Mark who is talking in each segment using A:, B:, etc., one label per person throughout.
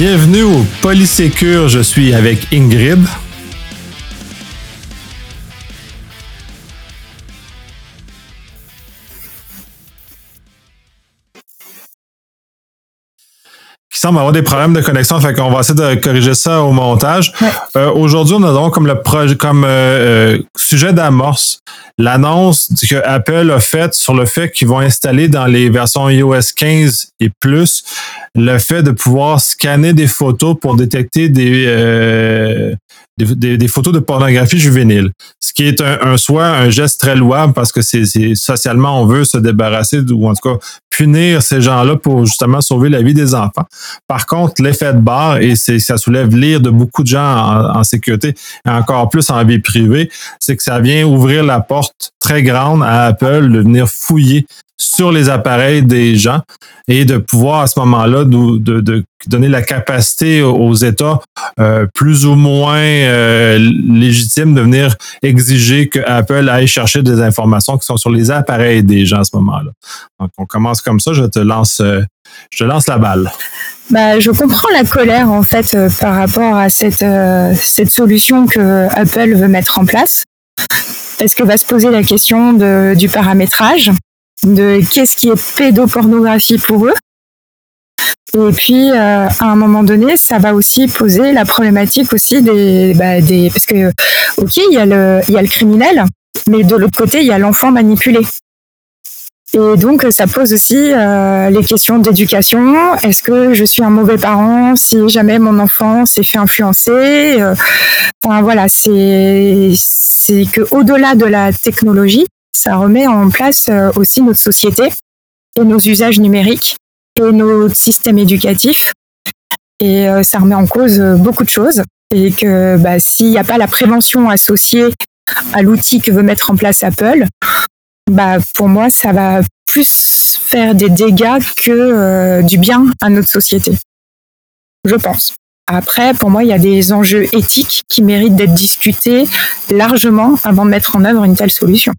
A: Bienvenue au Polysécure, je suis avec Ingrid. Semble avoir des problèmes de connexion, fait qu'on va essayer de corriger ça au montage. Euh, aujourd'hui, on a donc comme le projet, comme euh, euh, sujet d'amorce l'annonce que Apple a faite sur le fait qu'ils vont installer dans les versions iOS 15 et plus le fait de pouvoir scanner des photos pour détecter des, des, photos de pornographie juvénile. Ce qui est un, un un geste très louable parce que c'est socialement on veut se débarrasser ou en tout cas punir ces gens-là pour justement sauver la vie des enfants. Par contre, l'effet de barre, et ça soulève l'ire de beaucoup de gens en, sécurité et encore plus en vie privée, c'est que ça vient ouvrir la porte très grande à Apple de venir fouiller sur les appareils des gens et de pouvoir à ce moment-là de, donner la capacité aux États euh, plus ou moins euh, légitimes de venir exiger que Apple aille chercher des informations qui sont sur les appareils des gens à ce moment-là. Donc, on commence comme ça. Je te lance, euh, je te lance la balle.
B: Bah, je comprends la colère en fait par rapport à cette, cette solution que Apple veut mettre en place. Est-ce que va se poser la question de, du paramétrage de qu'est-ce qui est pédopornographie pour eux. Et puis, euh, à un moment donné, ça va aussi poser la problématique aussi des, bah, des parce que, ok, il y a le, il y a le criminel, mais de l'autre côté, il y a l'enfant manipulé. Et donc, ça pose aussi euh, les questions d'éducation. Est-ce que je suis un mauvais parent si jamais mon enfant s'est fait influencer euh, Enfin, voilà, c'est que au-delà de la technologie, ça remet en place euh, aussi notre société et nos usages numériques et nos systèmes éducatifs. Et euh, ça remet en cause euh, beaucoup de choses. Et que bah, s'il n'y a pas la prévention associée à l'outil que veut mettre en place Apple, bah, pour moi, ça va plus faire des dégâts que du bien à notre société. Je pense. Après, pour moi, il y a des enjeux éthiques qui méritent d'être discutés largement avant de mettre en œuvre une telle solution.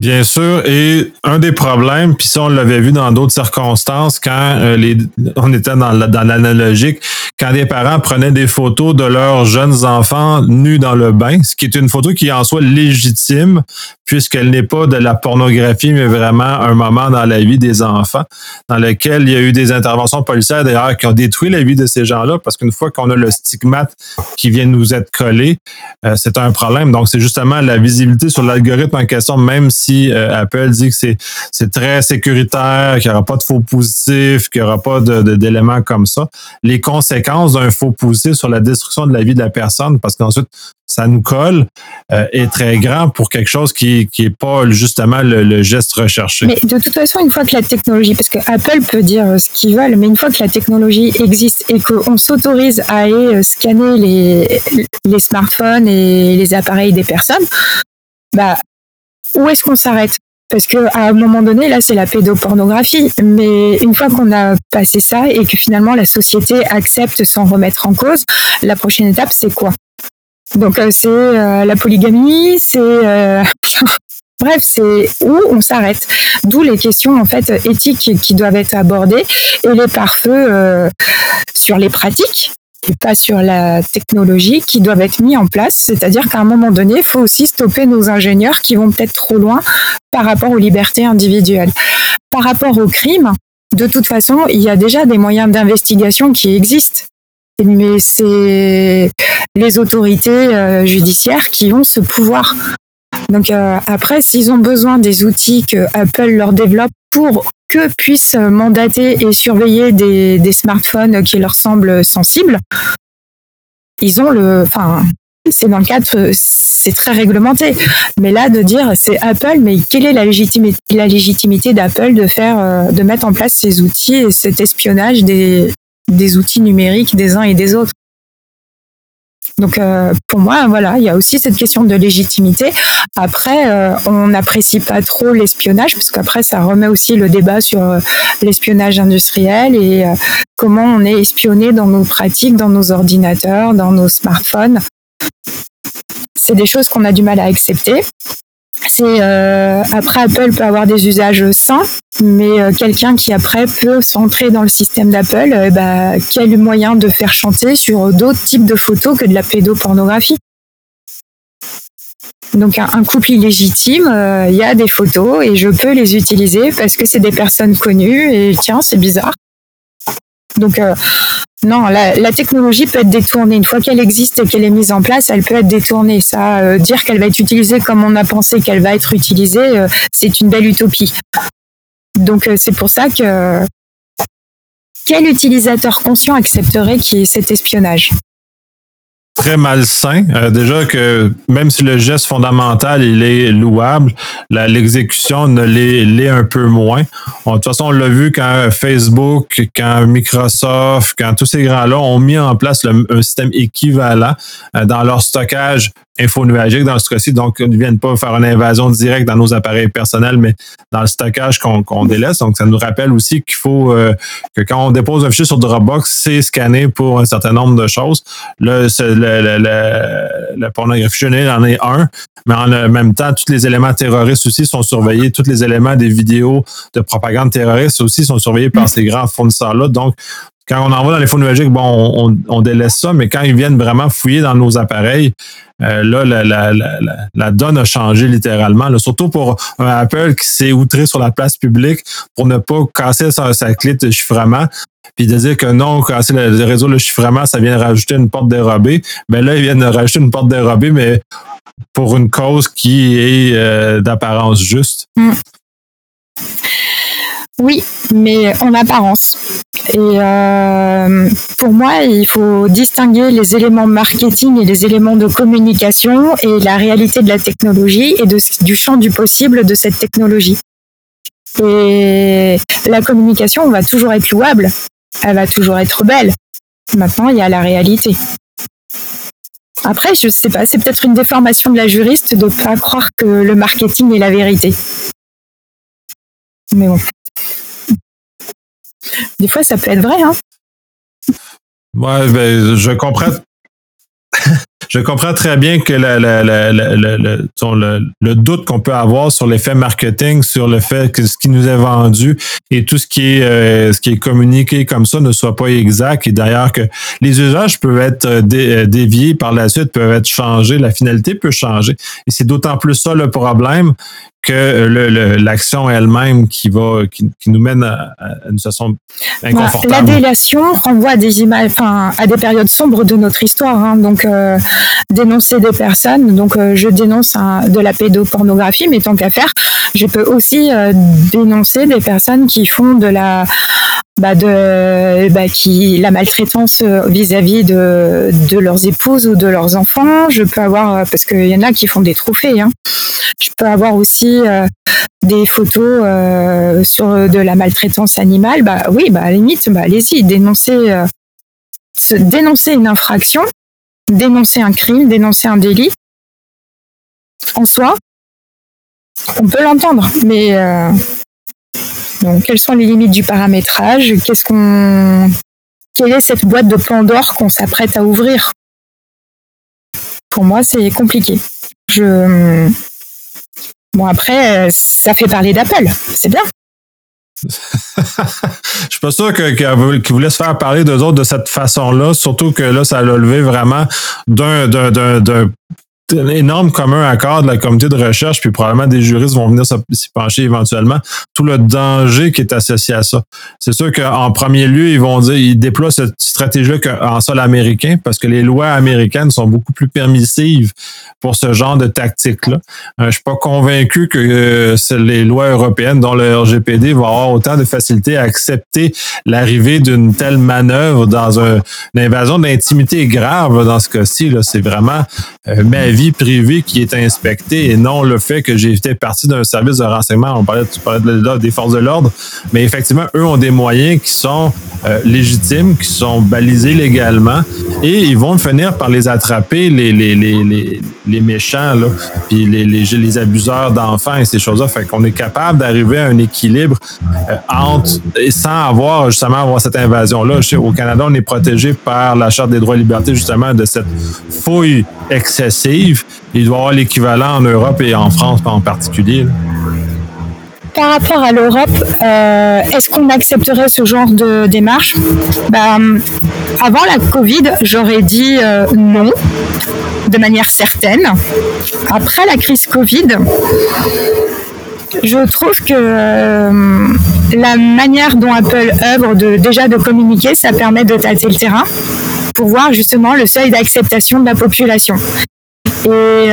A: Bien sûr, et un des problèmes, puis ça on l'avait vu dans d'autres circonstances, quand euh, les, on était dans, dans l'analogique, quand des parents prenaient des photos de leurs jeunes enfants nus dans le bain, ce qui est une photo qui est en soi légitime, puisqu'elle n'est pas de la pornographie, mais vraiment un moment dans la vie des enfants, dans lequel il y a eu des interventions policières d'ailleurs qui ont détruit la vie de ces gens-là, parce qu'une fois qu'on a le stigmate qui vient nous être collé, euh, c'est un problème. Donc c'est justement la visibilité sur l'algorithme en question, même si euh, Apple dit que c'est très sécuritaire, qu'il n'y aura pas de faux positifs, qu'il n'y aura pas d'éléments de, comme ça, les conséquences d'un faux positif sur la destruction de la vie de la personne, parce qu'ensuite, ça nous colle, euh, est très grand pour quelque chose qui n'est pas justement le, geste recherché.
B: Mais de toute façon, une fois que la technologie, parce que Apple peut dire ce qu'ils veulent, mais une fois que la technologie existe et qu'on s'autorise à aller euh, scanner les, les smartphones et les appareils des personnes, bah, où est-ce qu'on s'arrête? Parce que à un moment donné, là, c'est la pédopornographie. Mais une fois qu'on a passé ça et que finalement la société accepte sans remettre en cause, la prochaine étape, c'est quoi? Donc, euh, c'est euh, la polygamie, c'est euh, bref, c'est où on s'arrête. D'où les questions en fait éthiques qui doivent être abordées et les pare-feux sur les pratiques et pas sur la technologie qui doivent être mis en place. C'est-à-dire qu'à un moment donné, il faut aussi stopper nos ingénieurs qui vont peut-être trop loin par rapport aux libertés individuelles. Par rapport au crime, de toute façon, il y a déjà des moyens d'investigation qui existent. Mais c'est les autorités euh, judiciaires qui ont ce pouvoir. Donc euh, après, s'ils ont besoin des outils que Apple leur développe pour que puissent mandater et surveiller des, smartphones qui leur semblent sensibles, ils ont le, enfin, c'est dans le cadre, c'est très réglementé. Mais là, de dire c'est Apple, mais quelle est la légitimité, la légitimité d'Apple de faire, euh, de mettre en place ces outils et cet espionnage des, des outils numériques des uns et des autres donc euh, pour moi, voilà, il y a aussi cette question de légitimité. Après, euh, on n'apprécie pas trop l'espionnage parce qu'après, ça remet aussi le débat sur euh, l'espionnage industriel et comment on est espionné dans nos pratiques, dans nos ordinateurs, dans nos smartphones. C'est des choses qu'on a du mal à accepter. C'est euh, après Apple peut avoir des usages sains, mais euh, quelqu'un qui après peut s'entrer dans le système d'Apple, euh, bah, quel moyen de faire chanter sur d'autres types de photos que de la pédopornographie? Donc un, couple illégitime, il y a des photos et je peux les utiliser parce que c'est des personnes connues et tiens, c'est bizarre. Donc non, la, technologie peut être détournée. Une fois qu'elle existe et qu'elle est mise en place, elle peut être détournée. Ça, euh, dire qu'elle va être utilisée comme on a pensé qu'elle va être utilisée, euh, c'est une belle utopie. Donc euh, c'est pour ça que quel utilisateur conscient accepterait qu'il y ait cet espionnage?
A: Très malsain. Euh, déjà que même si le geste fondamental il est louable, l'exécution ne l'est un peu moins. de toute façon, on l'a vu quand Facebook, quand Microsoft, quand tous ces grands-là ont mis en place un système équivalent euh, dans leur stockage infonuagique dans ce cas-ci. Donc, ils ne viennent pas faire une invasion directe dans nos appareils personnels, mais dans le stockage qu'on délaisse. Donc, ça nous rappelle aussi qu'il faut euh, que quand on dépose un fichier sur Dropbox, c'est scanné pour un certain nombre de choses. Là, le, le, la pornographie juvénile en est un, mais en même temps, tous les éléments terroristes aussi sont surveillés. Tous les éléments des vidéos de propagande terroriste aussi sont surveillés par ces grands fournisseurs-là. Donc, quand on envoie dans les fonds numériques, bon, on, délaisse ça, mais quand ils viennent vraiment fouiller dans nos appareils, euh, là, la, donne a changé littéralement. surtout pour un Apple qui s'est outré sur la place publique pour ne pas casser sa, sa clé de chiffrement puis de dire que non, casser le, réseau de chiffrement, ça vient rajouter une porte dérobée. Mais ben là, ils viennent rajouter une porte dérobée, mais pour une cause qui est euh, d'apparence juste. Mm.
B: Oui, mais en apparence. Et euh, pour moi, il faut distinguer les éléments marketing et les éléments de communication et la réalité de la technologie et du champ du possible de cette technologie. Et la communication va toujours être louable, elle va toujours être belle. Maintenant, il y a la réalité. Après, je sais pas, c'est peut-être une déformation de la juriste de pas croire que le marketing est la vérité. Mais bon. Des fois, ça peut être vrai, hein.
A: Ouais, ben, je comprends. Je comprends très bien que le, doute qu'on peut avoir sur l'effet marketing, sur le fait que ce qui nous est vendu et tout ce qui est euh, ce qui est communiqué comme ça ne soit pas exact. Et d'ailleurs que les usages peuvent être euh, euh, déviés par la suite, peuvent être changés, la finalité peut changer. Et c'est d'autant plus ça le problème que l'action elle-même qui va qui, nous mène à, une situation inconfortable.
B: la délation renvoie à des images, enfin à des périodes sombres de notre histoire. Hein. donc euh, dénoncer des personnes. Donc euh, je dénonce de la pédopornographie, mais tant qu'à faire, je peux aussi euh, dénoncer des personnes qui font de la bah bah, qui la maltraitance vis-à-vis de, de leurs épouses ou de leurs enfants. Je peux avoir parce qu'il y en a qui font des trophées. Hein. Je peux avoir aussi euh, des photos euh, sur de la maltraitance animale. Bah oui, bah à la limite, bah allez-y, euh, dénoncer une infraction, dénoncer un crime, dénoncer un délit. En soi, on peut l'entendre, mais donc, quelles sont les limites du paramétrage? Qu'est-ce qu'on, quelle est cette boîte de Pandore qu'on s'apprête à ouvrir? Pour moi, c'est compliqué. Je Bon, après, euh, ça fait parler d'Apple. C'est bien.
A: Je suis pas sûr qu'ils voulaient se faire parler d'eux autres de cette façon-là, surtout que là, ça a levé vraiment d'un un énorme commun accord de la communauté de recherche, puis probablement des juristes vont venir s'y pencher éventuellement, tout le danger qui est associé à ça. C'est sûr qu'en premier lieu, ils vont dire, ils déploient cette stratégie-là en sol américain, parce que les lois américaines sont beaucoup plus permissives pour ce genre de tactique-là. Euh, je suis pas convaincu que euh, les lois européennes, dont le RGPD, vont avoir autant de facilité à accepter l'arrivée d'une telle manœuvre dans une invasion d'intimité grave dans ce cas-ci. C'est vraiment euh, ma vie privée qui est inspectée et non le fait que j'ai été partie d'un service de renseignement. On parlait, tu parlais des forces de l'ordre, mais effectivement, eux ont des moyens qui sont euh, légitimes, qui sont balisés légalement et ils vont finir par les attraper, les, les, les, les, méchants, là, puis les, les, les abuseurs d'enfants et ces choses-là. Fait qu'on est capable d'arriver à un équilibre euh, entre, sans avoir justement avoir cette invasion-là. Au Canada, on est protégé par la Charte des droits et libertés, justement, de cette fouille excessive il doit avoir l'équivalent en Europe et en France en particulier.
B: Par rapport à l'Europe, euh, est-ce qu'on accepterait ce genre de démarche? Bah, Avant la Covid, j'aurais dit euh, non, de manière certaine. Après la crise Covid, je trouve que euh, la manière dont Apple œuvre déjà de communiquer, ça permet de tâter le terrain pour voir justement le seuil d'acceptation de la population. Et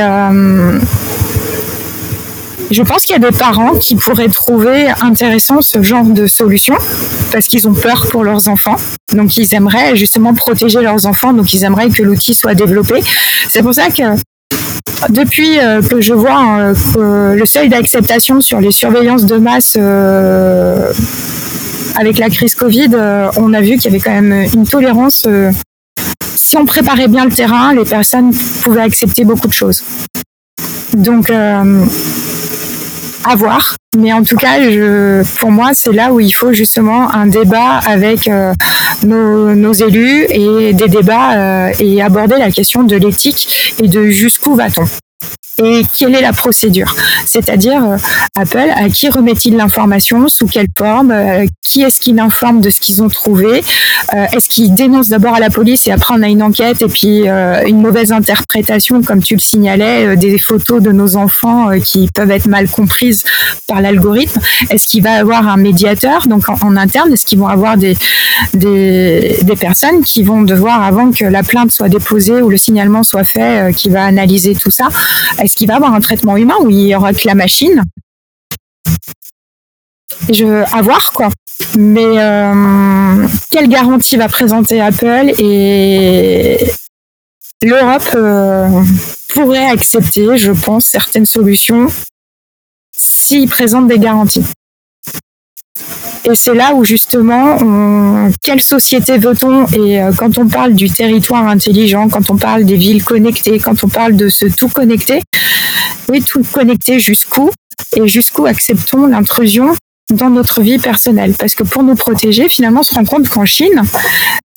B: je pense qu'il y a des parents qui pourraient trouver intéressant ce genre de solution parce qu'ils ont peur pour leurs enfants. Donc ils aimeraient justement protéger leurs enfants, donc ils aimeraient que l'outil soit développé. C'est pour ça que depuis euh, que je vois euh, que le seuil d'acceptation sur les surveillances de masse euh, avec la crise Covid, on a vu qu'il y avait quand même une tolérance. Si on préparait bien le terrain, les personnes pouvaient accepter beaucoup de choses. Donc, à voir. Mais en tout cas, pour moi, c'est là où il faut justement un débat avec euh, nos, élus et des débats euh, et aborder la question de l'éthique et de jusqu'où va-t-on et quelle est la procédure? C'est-à-dire, euh, Apple, à qui remet-il l'information? Sous quelle forme? Euh, Qui est-ce qui l'informe de ce qu'ils ont trouvé? Euh, Est-ce qu'ils dénoncent d'abord à la police et après on a une enquête et puis une mauvaise interprétation, comme tu le signalais, des photos de nos enfants qui peuvent être mal comprises par l'algorithme? Est-ce qu'il va avoir un médiateur? Donc en, interne Est-ce qu'ils vont avoir des, des, des, personnes qui vont devoir, avant que la plainte soit déposée ou le signalement soit fait, qui va analyser tout ça? Est-ce qu'il va avoir un traitement humain ou il y aura que la machine? Je, à voir quoi. Mais euh, quelle garantie va présenter Apple et l'Europe euh, pourrait accepter, je pense, certaines solutions s'ils présentent des garanties? Et c'est là où justement, quelle société veut-on Et euh, quand on parle du territoire intelligent, quand on parle des villes connectées, quand on parle de ce tout connecté, oui, tout connecté jusqu'où Et jusqu'où acceptons l'intrusion dans notre vie personnelle. Parce que pour nous protéger, finalement, on se rend compte qu'en Chine,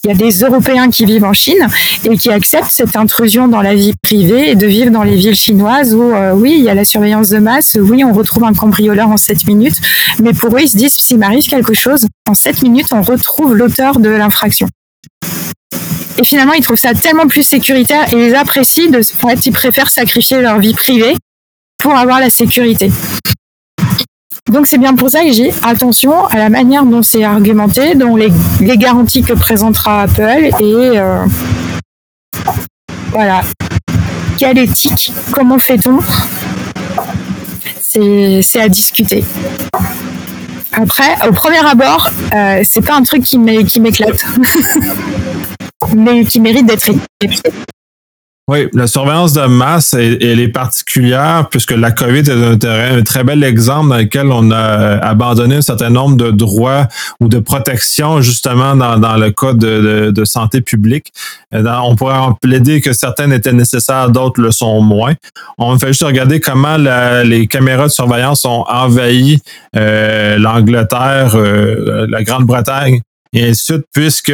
B: il y a des Européens qui vivent en Chine et qui acceptent cette intrusion dans la vie privée et de vivre dans les villes chinoises où, euh, oui, il y a la surveillance de masse, oui, on retrouve un cambrioleur en 7 minutes, mais pour eux, ils se disent, s'il m'arrive quelque chose, en 7 minutes, on retrouve l'auteur de l'infraction. Et finalement, ils trouvent ça tellement plus sécuritaire et ils apprécient, de, en fait, ils préfèrent sacrifier leur vie privée pour avoir la sécurité. Donc c'est bien pour ça que j'ai attention à la manière dont c'est argumenté, dont les, garanties que présentera Apple et euh, voilà. Quelle éthique? Comment fait-on? C'est à discuter. Après, au premier abord, euh, c'est pas un truc qui m'éclate, mais qui mérite d'être
A: oui, la surveillance de masse, elle, est particulière puisque la COVID est un, très bel exemple dans lequel on a abandonné un certain nombre de droits ou de protections justement dans, le cas de, santé publique. Euh, on pourrait en plaider que certaines étaient nécessaires, d'autres le sont moins. On fait juste regarder comment les caméras de surveillance ont envahi euh, l'Angleterre, euh, la Grande-Bretagne et ainsi de suite, puisque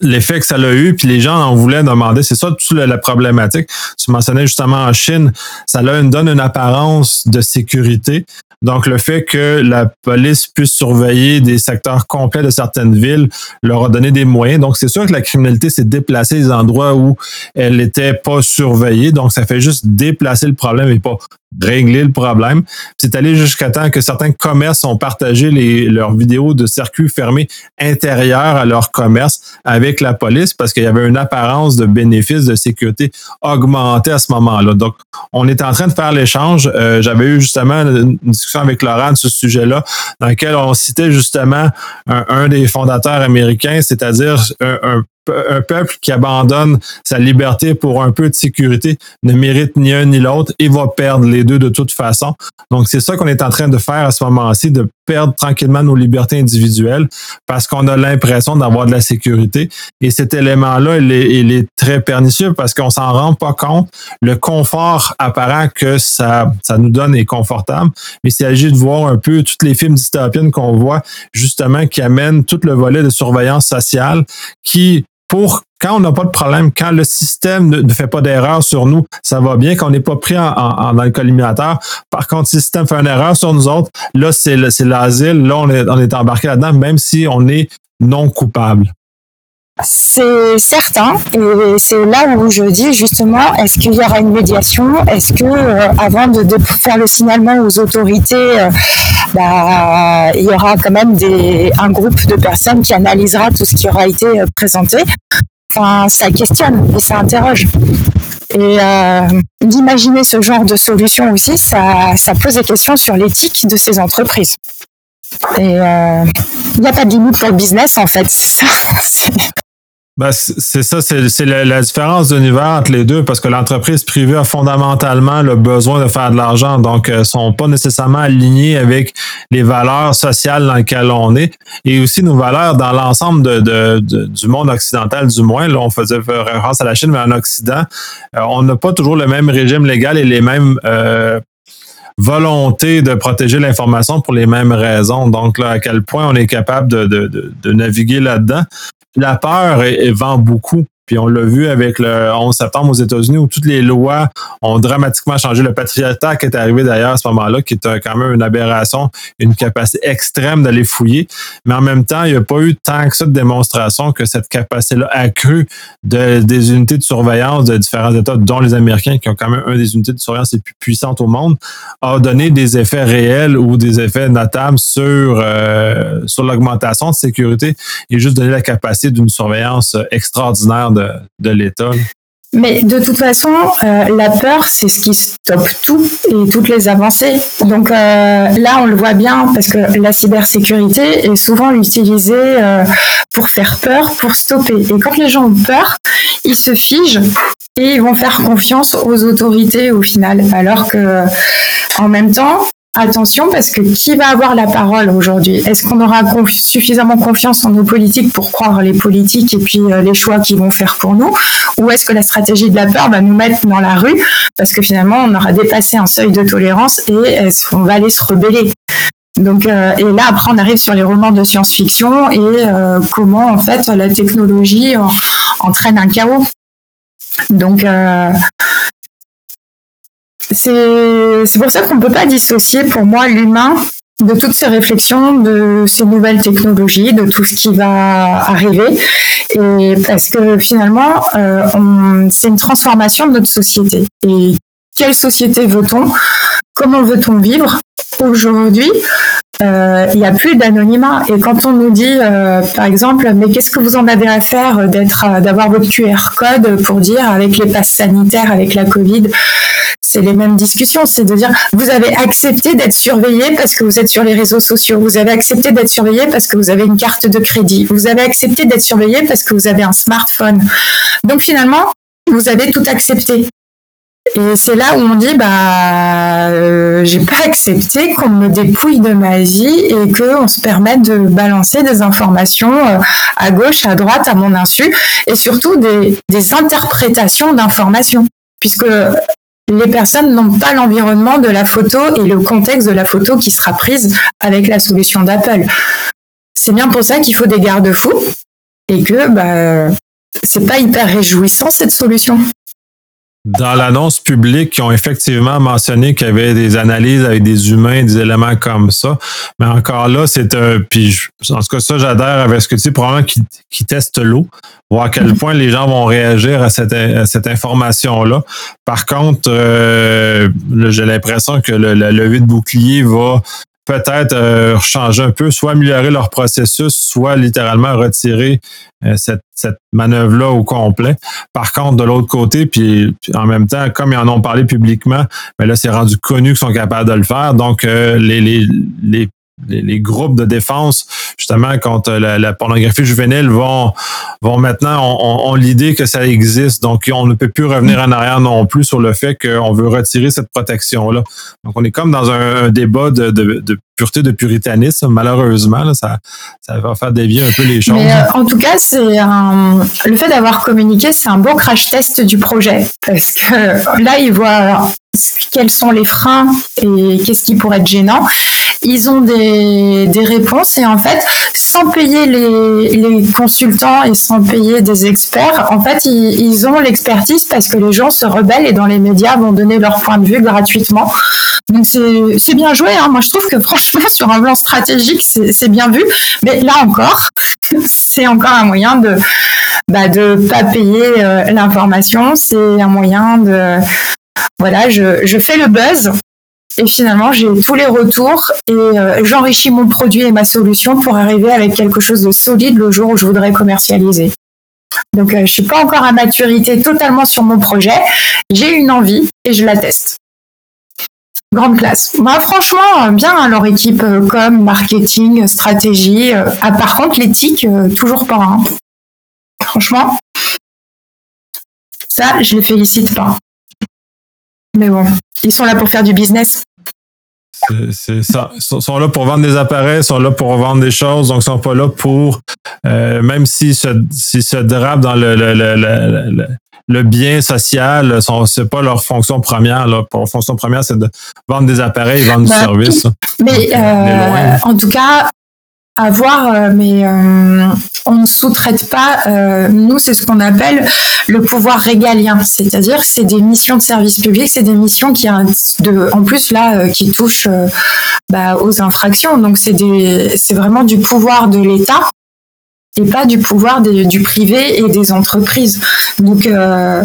A: l'effet que ça a eu, puis les gens en voulaient demander. C'est ça toute la, problématique. Tu mentionnais justement en Chine, ça donne une apparence de sécurité. Donc, le fait que la police puisse surveiller des secteurs complets de certaines villes leur a donné des moyens. Donc, c'est sûr que la criminalité s'est déplacée des endroits où elle n'était pas surveillée. Donc, ça fait juste déplacer le problème et pas régler le problème. C'est allé jusqu'à temps que certains commerces ont partagé les, leurs vidéos de circuits fermés intérieurs à leur commerce avec la police parce qu'il y avait une apparence de bénéfice de sécurité augmentée à ce moment-là. Donc, on est en train de faire l'échange. Euh, j'avais eu justement une discussion avec Laurent de ce sujet-là, dans lequel on citait justement un, des fondateurs américains, c'est-à-dire un, un peuple qui abandonne sa liberté pour un peu de sécurité ne mérite ni un ni l'autre et va perdre les deux de toute façon. Donc, c'est ça qu'on est en train de faire à ce moment-ci, de perdre tranquillement nos libertés individuelles parce qu'on a l'impression d'avoir de la sécurité. Et cet élément-là, il est, il est, très pernicieux parce qu'on s'en rend pas compte. Le confort apparent que ça, ça nous donne est confortable, mais il s'agit de voir un peu tous les films dystopiens qu'on voit, justement, qui amènent tout le volet de surveillance sociale qui pour quand on n'a pas de problème, quand le système ne, fait pas d'erreur sur nous, ça va bien, qu'on n'est pas pris en, dans le collimateur. Par contre, si le système fait une erreur sur nous autres, là, c'est l'asile. Là, on est, on est embarqué là-dedans, même si on est non coupable.
B: C'est certain, et c'est là où je dis justement, est-ce qu'il y aura une médiation? Est-ce que euh, avant de, faire le signalement aux autorités, euh, bah, il y aura quand même des, un groupe de personnes qui analysera tout ce qui aura été euh, présenté? Enfin, ça questionne et ça interroge. Et d'imaginer ce genre de solution aussi, ça, ça pose des questions sur l'éthique de ces entreprises. Et il n'y a pas de limite pour le business en fait.
A: Ben, c'est ça, c'est la, différence d'univers entre les deux, parce que l'entreprise privée a fondamentalement le besoin de faire de l'argent, donc ne euh, sont pas nécessairement alignés avec les valeurs sociales dans lesquelles on est, et aussi nos valeurs dans l'ensemble de, du monde occidental, du moins. Là, on faisait référence à la Chine, mais en Occident, euh, on n'a pas toujours le même régime légal et les mêmes euh, volontés de protéger l'information pour les mêmes raisons. Donc, là, à quel point on est capable de, de, de naviguer là-dedans la peur vend beaucoup. Puis on l'a vu avec le 11 septembre aux États-Unis où toutes les lois ont dramatiquement changé. Le Patriot Act est arrivé d'ailleurs à ce moment-là, qui est quand même une aberration, une capacité extrême d'aller fouiller. Mais en même temps, il n'y a pas eu tant que ça de démonstration que cette capacité-là accrue de, des unités de surveillance de différents États, dont les Américains, qui ont quand même une des unités de surveillance les plus puissantes au monde, a donné des effets réels ou des effets notables sur, euh, sur l'augmentation de sécurité et juste donner la capacité d'une surveillance extraordinaire de, l'État.
B: Mais de toute façon, euh, la peur, c'est ce qui stoppe tout et toutes les avancées. Donc euh, là, on le voit bien parce que la cybersécurité est souvent utilisée euh, pour faire peur, pour stopper. Et quand les gens ont peur, ils se figent et ils vont faire confiance aux autorités au final. Alors que en même temps, attention parce que qui va avoir la parole aujourd'hui? Est-ce qu'on aura suffisamment confiance en nos politiques pour croire les politiques et puis euh, les choix qu'ils vont faire pour nous? Ou est-ce que la stratégie de la peur va nous mettre dans la rue? Parce que finalement on aura dépassé un seuil de tolérance et est-ce qu'on va aller se rebeller? Donc, euh, et là, après, on arrive sur les romans de science-fiction et euh, comment, en fait, la technologie entraîne un chaos. Donc, c'est pour ça qu'on ne peut pas dissocier pour moi l'humain de toutes ces réflexions, de ces nouvelles technologies, de tout ce qui va arriver. Et parce que finalement, euh, c'est une transformation de notre société. Et quelle société veut-on? Comment veut-on vivre? Aujourd'hui, euh, il n'y a plus d'anonymat. Et quand on nous dit, euh, par exemple, mais qu'est-ce que vous en avez à faire d'être, d'avoir votre QR code pour dire avec les passes sanitaires, avec la Covid, c'est les mêmes discussions. C'est de dire, vous avez accepté d'être surveillé parce que vous êtes sur les réseaux sociaux. Vous avez accepté d'être surveillé parce que vous avez une carte de crédit. Vous avez accepté d'être surveillé parce que vous avez un smartphone. Donc finalement, vous avez tout accepté. Et c'est là où on dit bah euh, j'ai pas accepté qu'on me dépouille de ma vie et qu'on se permette de balancer des informations euh, à gauche, à droite, à mon insu, et surtout des, des interprétations d'informations, puisque les personnes n'ont pas l'environnement de la photo et le contexte de la photo qui sera prise avec la solution d'Apple. C'est bien pour ça qu'il faut des garde-fous et que bah c'est pas hyper réjouissant cette solution
A: dans l'annonce publique, qui ont effectivement mentionné qu'il y avait des analyses avec des humains, des éléments comme ça. Mais encore là, c'est un. Puis, en tout cas, ça, j'adhère avec ce que tu dis, probablement qu'ils qui testent l'eau, voir à quel point les gens vont réagir à cette, cette information-là. Par contre, euh, j'ai l'impression que le, la levée de bouclier va peut-être euh, changer un peu, soit améliorer leur processus, soit littéralement retirer euh, cette, manœuvre-là au complet. Par contre, de l'autre côté, puis, en même temps, comme ils en ont parlé publiquement, mais ben là, c'est rendu connu qu'ils sont capables de le faire. Donc, euh, les, les, les les, groupes de défense justement contre la, pornographie juvénile vont vont maintenant ont, l'idée que ça existe. Donc on ne peut plus revenir en arrière non plus sur le fait qu'on veut retirer cette protection là donc on est comme dans un, débat de, pureté de puritanisme malheureusement ça va faire dévier un peu les choses.
B: Mais, euh, en tout cas c'est le fait d'avoir communiqué c'est un beau crash test du projet. Parce que là ils voient quels sont les freins et qu'est-ce qui pourrait être gênant ils ont des, des, réponses et en fait, sans payer les, les, consultants et sans payer des experts, en fait, ils, ils ont l'expertise parce que les gens se rebellent et dans les médias vont donner leur point de vue gratuitement. Donc c'est bien joué. Hein. Moi, je trouve que franchement, sur un plan stratégique, c'est bien vu. Mais là encore, c'est encore un moyen de bah, de pas payer euh, l'information. C'est un moyen de voilà, je, je fais le buzz et finalement, j'ai tous les retours et euh, j'enrichis mon produit et ma solution pour arriver avec quelque chose de solide le jour où je voudrais commercialiser. Donc, euh, je suis pas encore à maturité totalement sur mon projet. J'ai une envie et je la teste. Grande classe. Moi, franchement, bien hein, leur équipe euh, com, marketing, stratégie. Ah, par contre, l'éthique, toujours pas. Hein. Franchement, ça, je les félicite pas. Mais bon, ils sont là pour faire du business.
A: C'est ça. Ils sont là pour vendre des appareils, ils sont là pour vendre des choses, donc ils sont pas là pour, euh, même s'ils se, se drapent dans le, le, le, le bien social, c'est pas leur fonction première. Là. Leur fonction première, c'est de vendre des appareils, vendre du bah, service.
B: Mais euh, en tout cas, à voir, euh, mais euh, on ne sous-traite pas. Euh, nous, c'est ce qu'on appelle le pouvoir régalien, c'est-à-dire c'est des missions de service public, c'est des missions qui, en plus là, qui touchent bah, aux infractions. Donc c'est c'est vraiment du pouvoir de l'État et pas du pouvoir du privé et des entreprises. Donc à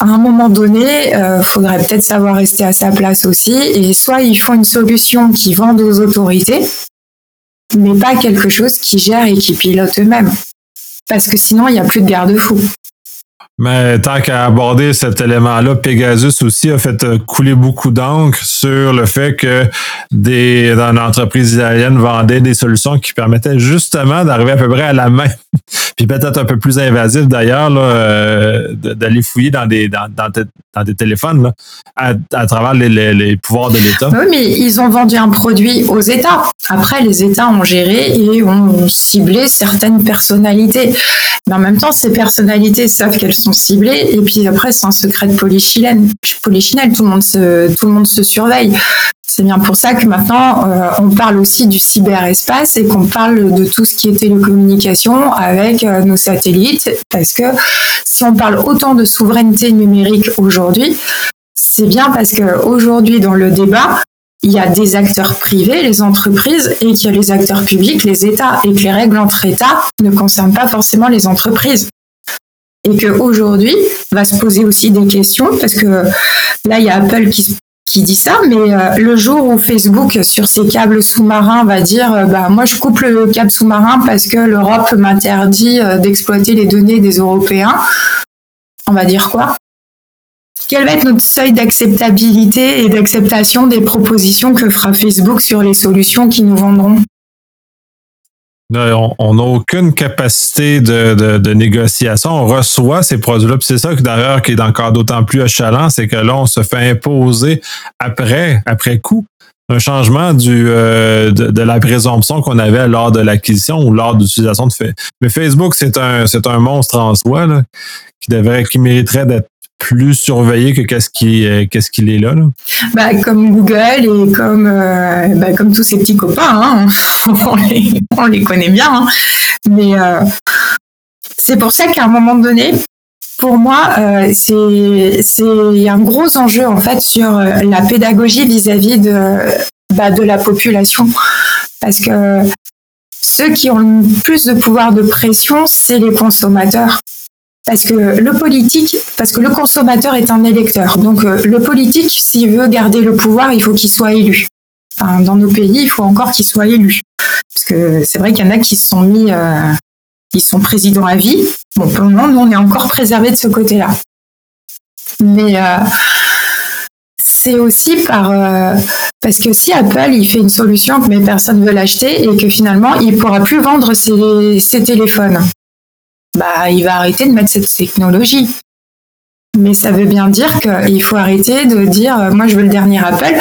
B: un moment donné, il faudrait peut-être savoir rester à sa place aussi. Et soit ils font une solution qui vend aux autorités, mais pas quelque chose qui gère et qui pilote eux-mêmes. Parce que sinon, il n'y a plus de garde-fous.
A: Mais tant qu'à aborder cet élément-là, Pegasus aussi a fait euh, couler beaucoup d'encre sur le fait que des dans l'entreprise italienne vendaient des solutions qui permettaient justement d'arriver à peu près à la main, puis peut-être un peu plus invasif d'ailleurs, euh, d'aller fouiller dans des dans, dans, des téléphones là, à, travers les, les, pouvoirs de l'État.
B: Oui, mais ils ont vendu un produit aux États. Après, les États ont géré et ont ciblé certaines personnalités. Mais en même temps, ces personnalités savent qu'elles sont ciblées. Et puis après, c'est un secret de polychinelle. Polychinelle, tout le monde se, tout le monde se surveille. C'est bien pour ça que maintenant, euh, on parle aussi du cyberespace et qu'on parle de tout ce qui est télécommunication avec euh, nos satellites. Parce que si on parle autant de souveraineté numérique aujourd'hui, c'est bien parce que aujourd'hui, dans le débat, il y a des acteurs privés, les entreprises, et qu'il y a les acteurs publics, les États, et que les règles entre États ne concernent pas forcément les entreprises. Et qu'aujourd'hui, va se poser aussi des questions, parce que là, il y a Apple qui, qui dit ça, mais euh, le jour où Facebook, sur ses câbles sous-marins, va dire euh, bah, Moi, je coupe le câble sous-marin parce que l'Europe m'interdit euh, d'exploiter les données des Européens, on va dire quoi? Quel va être notre seuil d'acceptabilité et d'acceptation des propositions que fera Facebook sur les solutions qui nous vendront?
A: On n'a aucune capacité de, négociation. On reçoit ces produits-là. c'est ça d'ailleurs qui est encore d'autant plus achalant, c'est que là, on se fait imposer après, après coup, un changement du, euh, de, la présomption qu'on avait lors de l'acquisition ou lors de l'utilisation de Facebook. Mais Facebook, c'est un, monstre en soi qui devrait, qui mériterait d'être plus surveillé que qu'est-ce qui euh, qu'est-ce qu'il est là,
B: Bah, comme Google et comme euh, bah, comme tous ces petits copains, hein. on, les, connaît bien, hein. mais euh, c'est pour ça qu'à un moment donné, pour moi, c'est c'est un gros enjeu en fait sur la pédagogie vis-à-vis de bah, de la population, parce que ceux qui ont le plus de pouvoir de pression, c'est les consommateurs. Parce que le politique, parce que le consommateur est un électeur. Donc euh, le politique, s'il veut garder le pouvoir, il faut qu'il soit élu. Enfin, dans nos pays, il faut encore qu'il soit élu. Parce que c'est vrai qu'il y en a qui se sont mis, euh, qui sont présidents à vie. Bon, pour le moment, nous, on est encore préservé de ce côté-là. Mais euh, c'est aussi par euh, parce que si Apple il fait une solution que mes personnes veulent acheter et que finalement il pourra plus vendre ses, ses téléphones bah, il va arrêter de mettre cette technologie. Mais ça veut bien dire qu'il faut arrêter de dire euh, moi je veux le dernier Apple.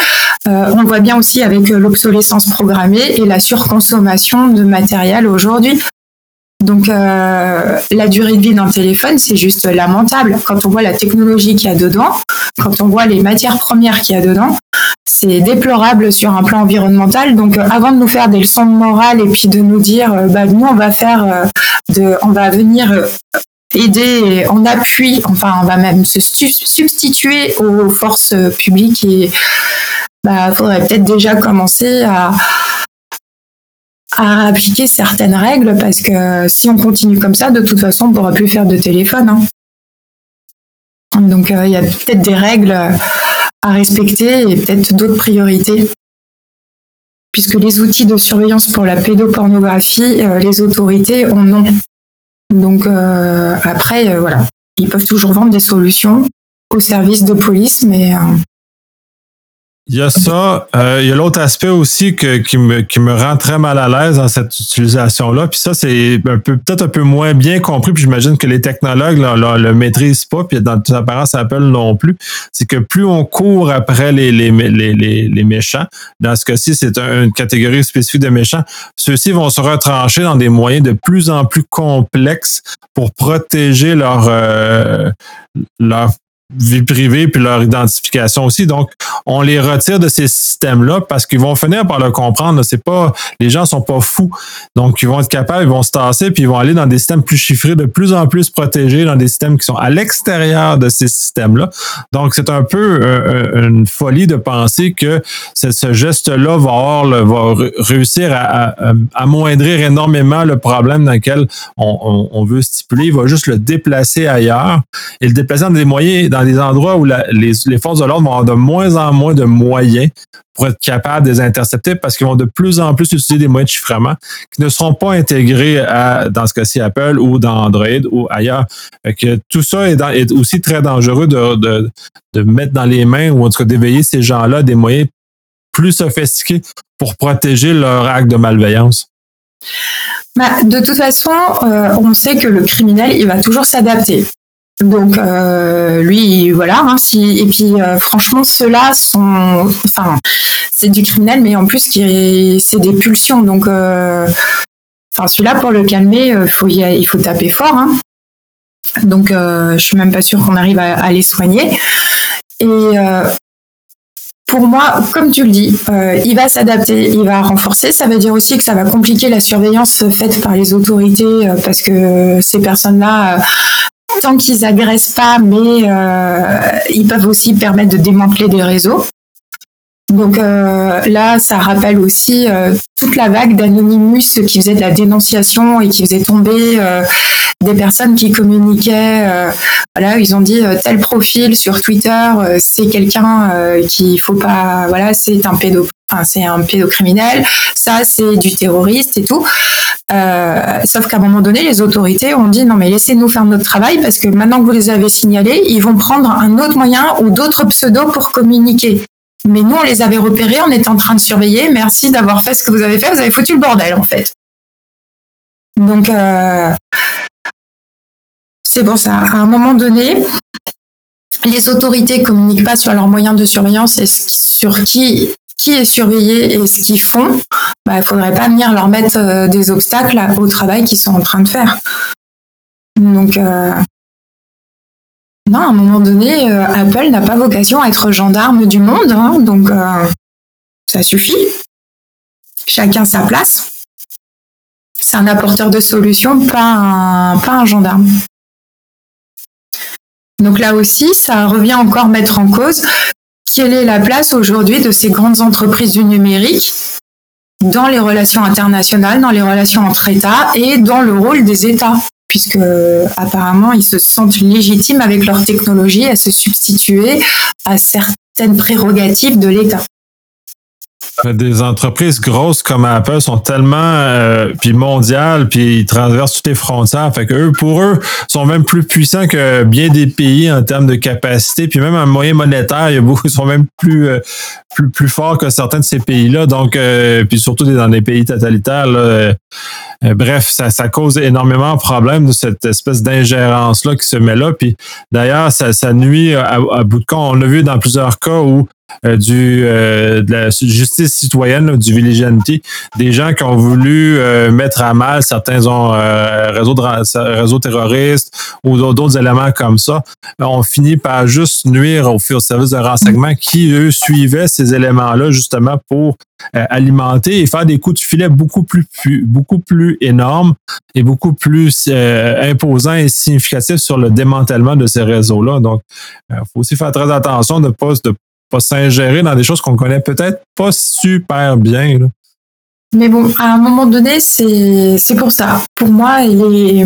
B: Euh, on voit bien aussi avec euh, l'obsolescence programmée et la surconsommation de matériel aujourd'hui. Donc euh, la durée de vie d'un téléphone, c'est juste lamentable. Quand on voit la technologie qu'il y a dedans, quand on voit les matières premières qu'il y a dedans, c'est déplorable sur un plan environnemental. Donc euh, avant de nous faire des leçons de morale et puis de nous dire, euh, bah, nous on va faire, on va venir aider en appui, enfin on va même se substituer aux forces publiques et bah faudrait peut-être déjà commencer à à appliquer certaines règles parce que si on continue comme ça, de toute façon, on ne pourra plus faire de téléphone. Hein. Donc euh, il y a peut-être des règles à respecter et peut-être d'autres priorités. Puisque les outils de surveillance pour la pédopornographie, euh, les autorités en ont. Donc euh, après, voilà, ils peuvent toujours vendre des solutions aux services de police, mais
A: il y a ça. Euh, il y a l'autre aspect aussi que, qui, me, qui me rend très mal à l'aise dans cette utilisation-là. Puis ça, c'est un peu peut-être un peu moins bien compris. Puis j'imagine que les technologues ne le maîtrisent pas. Puis dans toute apparence, Apple non plus. C'est que plus on court après les, les, les, les, méchants, dans ce cas-ci, c'est une catégorie spécifique de méchants, ceux-ci vont se retrancher dans des moyens de plus en plus complexes pour protéger leur, euh, leur vie privée puis leur identification aussi. Donc, on les retire de ces systèmes-là parce qu'ils vont finir par le comprendre. C'est pas, les gens sont pas fous. Donc, ils vont être capables, ils vont se tasser puis ils vont aller dans des systèmes plus chiffrés, de plus en plus protégés, dans des systèmes qui sont à l'extérieur de ces systèmes-là. Donc, c'est un peu euh, euh, une folie de penser que ce, geste-là va, avoir va réussir à, amoindrir énormément le problème dans lequel on, veut stipuler. Il va juste le déplacer ailleurs et le déplacer dans des moyens, des endroits où les, forces de l'ordre vont avoir de moins en moins de moyens pour être capables de les intercepter parce qu'ils vont de plus en plus utiliser des moyens de chiffrement qui ne seront pas intégrés dans ce cas-ci, Apple ou dans Android ou ailleurs. que tout ça est, aussi très dangereux de, de, mettre dans les mains ou en tout cas d'éveiller ces gens-là des moyens plus sophistiqués pour protéger leur acte de malveillance.
B: Bah, de toute façon, euh, on sait que le criminel, il va toujours s'adapter. Donc euh, lui, voilà. Hein, et puis euh, franchement, ceux-là sont, enfin, c'est du criminel, mais en plus, c'est des pulsions. Donc, euh, enfin, celui-là pour le calmer, faut il faut taper fort. Hein. Donc, je suis même pas sûre qu'on arrive à, les soigner. Et pour moi, comme tu le dis, il va s'adapter, il va renforcer. Ça veut dire aussi que ça va compliquer la surveillance faite par les autorités parce que ces personnes-là tant qu'ils agressent pas, mais euh, ils peuvent aussi permettre de démanteler des réseaux. Donc euh, là, ça rappelle aussi euh, toute la vague d'Anonymous qui faisait de la dénonciation et qui faisait tomber des personnes qui communiquaient. voilà, ils ont dit tel profil sur Twitter, c'est quelqu'un qui faut pas. Voilà, c'est un pédo, c'est un pédocriminel. Ça, c'est du terroriste et tout. Euh, sauf qu'à un moment donné, les autorités ont dit non mais laissez-nous faire notre travail parce que maintenant que vous les avez signalés, ils vont prendre un autre moyen ou d'autres pseudos pour communiquer. Mais nous, on les avait repérés, on était en train de surveiller. Merci d'avoir fait ce que vous avez fait. Vous avez foutu le bordel en fait. Donc euh, c'est pour ça. À un moment donné, les autorités communiquent pas sur leurs moyens de surveillance et sur qui est surveillé et ce qu'ils font, bah, il faudrait pas venir leur mettre euh, des obstacles au travail qu'ils sont en train de faire. Donc, euh, non, à un moment donné, euh, Apple n'a pas vocation à être gendarme du monde, hein, donc ça suffit. Chacun sa place. C'est un apporteur de solutions, pas un gendarme. Donc là aussi, ça revient encore mettre en cause quelle est la place aujourd'hui de ces grandes entreprises du numérique dans les relations internationales, dans les relations entre États et dans le rôle des États puisque apparemment ils se sentent légitimes avec leur technologie à se substituer à certaines prérogatives de l'État.
A: Des entreprises grosses comme Apple sont tellement euh, puis mondiales, puis ils traversent toutes les frontières. Fait que eux, pour eux, sont même plus puissants que bien des pays en termes de capacité, puis même en moyen monétaire, ils sont même plus euh, plus plus forts que certains de ces pays-là. Donc, euh, puis surtout dans des pays totalitaires. Là, bref, ça, cause énormément de problèmes de cette espèce d'ingérence là qui se met là. Puis d'ailleurs, ça, nuit à bout de compte. On l'a vu dans plusieurs cas où du de la justice citoyenne, du vigilanity, des gens qui ont voulu mettre à mal certains réseaux, de, réseaux terroristes ou d'autres éléments comme ça, ont fini par juste nuire au service de renseignement qui, eux, suivaient ces éléments-là justement pour alimenter et faire des coups de filet beaucoup plus, beaucoup plus énormes et beaucoup plus imposants et significatifs sur le démantèlement de ces réseaux-là. Donc, il faut aussi faire très attention de ne pas, de pas s'ingérer dans des choses qu'on connaît peut-être pas super bien.
B: Mais bon, à un moment donné, c'est pour ça. Pour moi, et,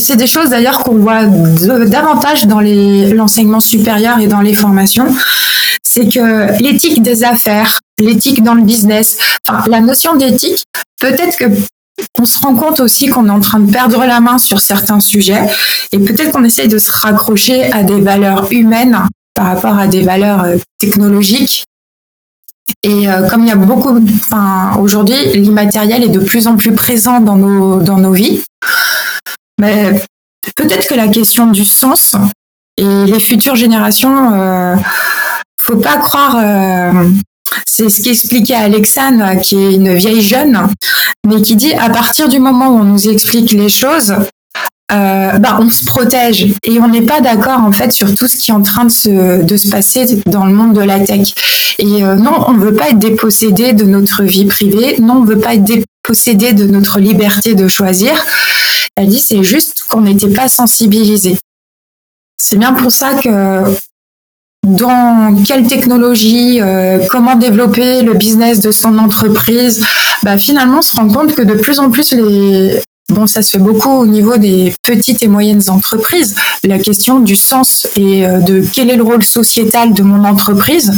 B: c'est des choses d'ailleurs qu'on voit davantage dans l'enseignement supérieur et dans les formations. C'est que l'éthique des affaires, l'éthique dans le business, la notion d'éthique, peut-être que on se rend compte aussi qu'on est en train de perdre la main sur certains sujets et peut-être qu'on essaye de se raccrocher à des valeurs humaines par rapport à des valeurs euh, technologiques. Et euh, comme il y a beaucoup, aujourd'hui, l'immatériel est de plus en plus présent dans nos, dans nos vies. Mais peut-être que la question du sens et les futures générations, euh, faut pas croire euh, c'est ce qu'expliquait Alexandre, qui est une vieille jeune, mais qui dit à partir du moment où on nous explique les choses, euh, bah, on se protège et on n'est pas d'accord en fait sur tout ce qui est en train de se, de se passer dans le monde de la tech. Et euh, non, on ne veut pas être dépossédé de notre vie privée, non, on ne veut pas être dépossédé de notre liberté de choisir. Elle dit c'est juste qu'on n'était pas sensibilisé. C'est bien pour ça que dans quelle technologie, euh, comment développer le business de son entreprise, bah finalement on se rend compte que de plus en plus les bon ça se fait beaucoup au niveau des petites et moyennes entreprises, la question du sens et euh, de quel est le rôle sociétal de mon entreprise.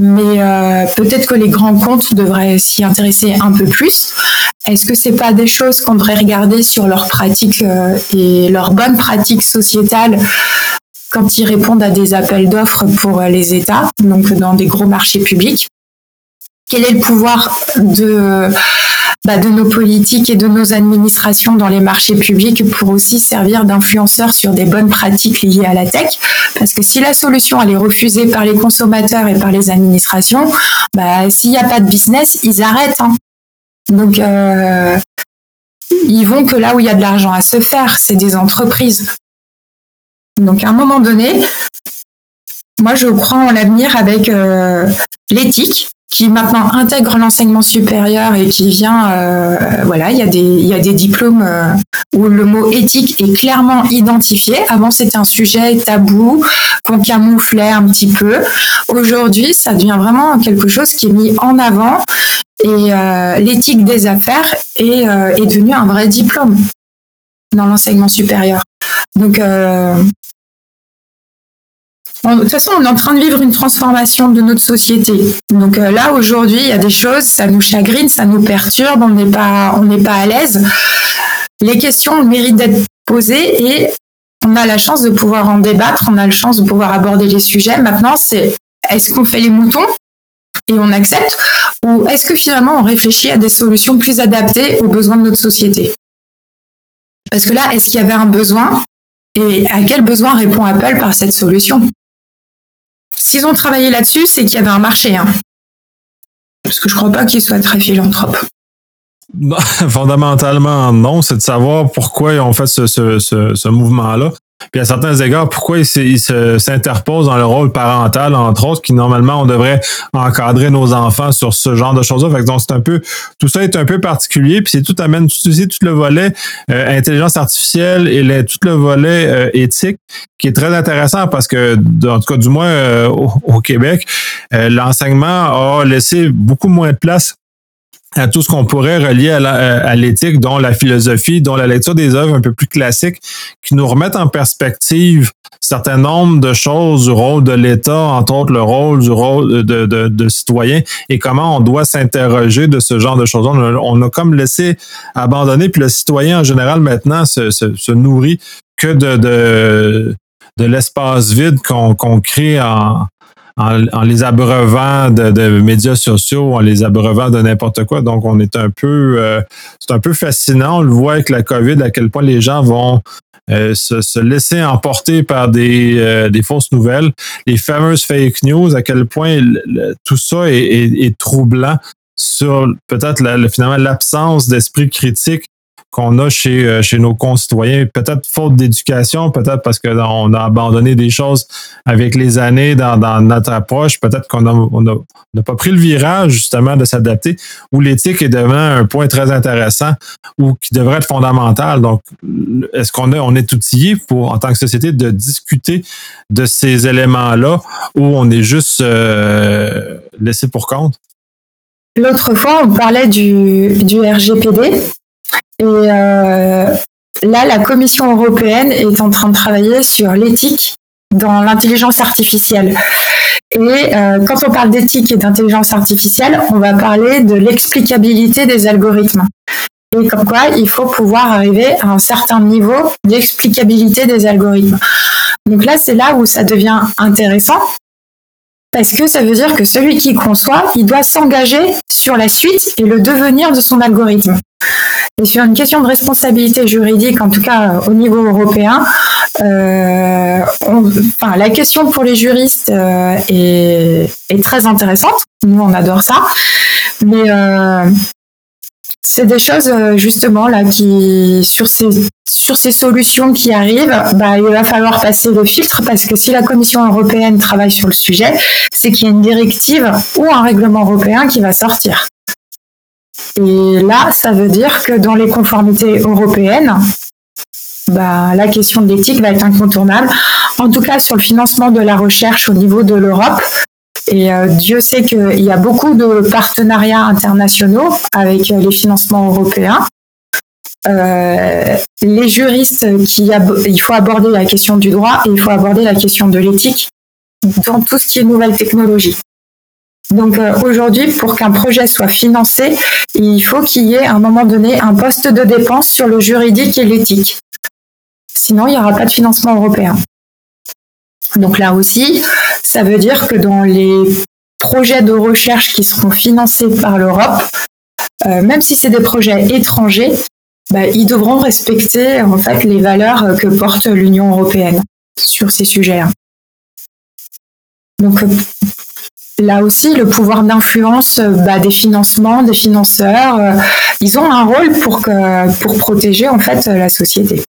B: Mais euh, peut-être que les grands comptes devraient s'y intéresser un peu plus. Est-ce que c'est pas des choses qu'on devrait regarder sur leurs pratiques et leurs bonnes pratiques sociétales quand ils répondent à des appels d'offres pour euh, les États, donc dans des gros marchés publics? Quel est le pouvoir de, bah, de nos politiques et de nos administrations dans les marchés publics pour aussi servir d'influenceurs sur des bonnes pratiques liées à la tech Parce que si la solution elle est refusée par les consommateurs et par les administrations, bah, s'il n'y a pas de business, ils arrêtent. Hein. Donc, euh, ils vont que là où il y a de l'argent à se faire, c'est des entreprises. Donc à un moment donné, moi je crois en l'avenir avec euh, l'éthique qui maintenant intègre l'enseignement supérieur et qui vient, euh, voilà, il y a des, il y a des diplômes euh, où le mot éthique est clairement identifié. Avant, c'était un sujet tabou qu'on camouflait un petit peu. Aujourd'hui, ça devient vraiment quelque chose qui est mis en avant et l'éthique des affaires est, est devenu un vrai diplôme dans l'enseignement supérieur. Donc, de toute façon, on est en train de vivre une transformation de notre société. Donc euh, là, aujourd'hui, il y a des choses, ça nous chagrine, ça nous perturbe, on n'est pas, on n'est pas à l'aise. Les questions méritent d'être posées et on a la chance de pouvoir en débattre, on a la chance de pouvoir aborder les sujets. Maintenant, c'est est-ce qu'on fait les moutons et on accepte ou est-ce que finalement on réfléchit à des solutions plus adaptées aux besoins de notre société? Parce que là, est-ce qu'il y avait un besoin et à quel besoin répond Apple par cette solution? S'ils ont travaillé là-dessus, c'est qu'il y avait un marché. Hein. Parce que je crois pas qu'ils soient très philanthropes.
A: Fondamentalement, non. C'est de savoir pourquoi ils ont fait ce mouvement-là. Puis à certains égards, pourquoi ils s'interposent dans le rôle parental, entre autres, qui normalement on devrait encadrer nos enfants sur ce genre de choses-là. Fait donc c'est un peu, tout ça est un peu particulier. Puis c'est tout amène tout, tout le volet euh, intelligence artificielle et tout le volet euh, éthique qui est très intéressant parce que, en tout cas du moins euh, au, Québec, l'enseignement a laissé beaucoup moins de place à tout ce qu'on pourrait relier à l'éthique, dont la philosophie, dont la lecture des œuvres un peu plus classiques, qui nous remettent en perspective certain nombre de choses du rôle de l'État, entre autres le rôle du rôle de, citoyen, et comment on doit s'interroger de ce genre de choses. On a, on comme laissé abandonner, puis le citoyen en général maintenant se, nourrit que de, l'espace vide qu'on crée en, en, les abreuvant de, médias sociaux, en les abreuvant de n'importe quoi. Donc, on est un peu, euh, c'est un peu fascinant. On le voit avec la COVID, à quel point les gens vont se, laisser emporter par des, des fausses nouvelles, les fameuses fake news, à quel point tout ça est, est troublant sur peut-être finalement l'absence d'esprit critique qu'on a chez, euh, chez nos concitoyens. Peut-être faute d'éducation, peut-être parce qu'on a abandonné des choses avec les années dans, dans notre approche, peut-être qu'on n'a on a, pas pris le virage justement de s'adapter, où l'éthique est devant un point très intéressant ou qui devrait être fondamental. Donc, est-ce qu'on est, on est outillé pour, en tant que société, de discuter de ces éléments-là ou on est juste euh, laissé pour compte?
B: L'autre fois, on parlait du, du RGPD. Et euh, là, la Commission européenne est en train de travailler sur l'éthique dans l'intelligence artificielle. Et euh, quand on parle d'éthique et d'intelligence artificielle, on va parler de l'explicabilité des algorithmes. Et comme quoi, il faut pouvoir arriver à un certain niveau d'explicabilité des algorithmes. Donc là, c'est là où ça devient intéressant parce que ça veut dire que celui qui conçoit, il doit s'engager sur la suite et le devenir de son algorithme. Et sur une question de responsabilité juridique, en tout cas au niveau européen, euh, enfin, la question pour les juristes euh, est, est, très intéressante. Nous, on adore ça. Mais euh, c'est des choses euh, justement là qui sur ces sur ces solutions qui arrivent, bah, il va falloir passer le filtre parce que si la Commission européenne travaille sur le sujet, c'est qu'il y a une directive ou un règlement européen qui va sortir. Et là, ça veut dire que dans les conformités européennes, bah, la question de l'éthique va être incontournable. En tout cas, sur le financement de la recherche au niveau de l'Europe, et euh, Dieu sait qu'il y a beaucoup de partenariats internationaux avec euh, les financements européens. Euh, les juristes, il faut aborder la question du droit et il faut aborder la question de l'éthique dans tout ce qui est nouvelle technologie. Donc aujourd'hui, pour qu'un projet soit financé, il faut qu'il y ait à un moment donné un poste de dépense sur le juridique et l'éthique. Sinon, il n'y aura pas de financement européen. Donc là aussi, ça veut dire que dans les projets de recherche qui seront financés par l'Europe, euh, même si c'est des projets étrangers, bah, ils devront respecter en fait les valeurs que porte l'Union européenne sur ces sujets-là. Donc là aussi, le pouvoir d'influence bah, des financements, des financeurs, euh, ils ont un rôle pour, pour protéger en fait la société.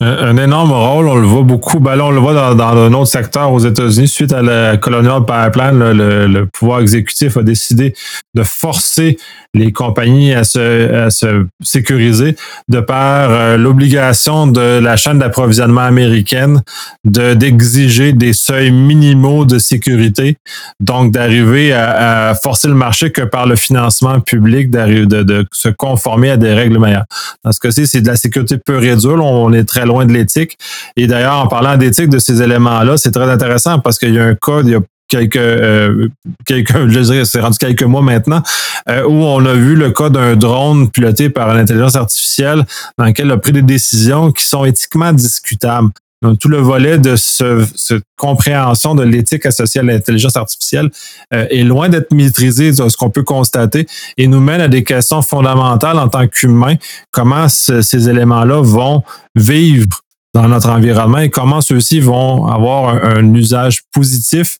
A: Un, énorme rôle, on le voit beaucoup. Ben là, on le voit dans, un autre secteur aux États-Unis. Suite à la Colonial Pipeline, le, le, pouvoir exécutif a décidé de forcer les compagnies à se, sécuriser de par euh, l'obligation de la chaîne d'approvisionnement américaine de d'exiger des seuils minimaux de sécurité, donc d'arriver à, forcer le marché que par le financement public, de, se conformer à des règles meilleures. Dans ce cas-ci, c'est de la sécurité pure et dure. On est très loin de l'éthique. Et d'ailleurs, en parlant d'éthique de ces éléments-là, c'est très intéressant parce qu'il y a un code, il y a quelques, euh, quelques je dirais, c'est rendu quelques mois maintenant, euh, où on a vu le cas d'un drone piloté par l'intelligence artificielle dans lequel il a pris des décisions qui sont éthiquement discutables. Donc, tout le volet de ce, cette compréhension de l'éthique associée à l'intelligence artificielle euh, est loin d'être maîtrisé ce qu'on peut constater et nous mène à des questions fondamentales en tant qu'humains. Comment ces éléments-là vont vivre dans notre environnement et comment ceux-ci vont avoir un, usage positif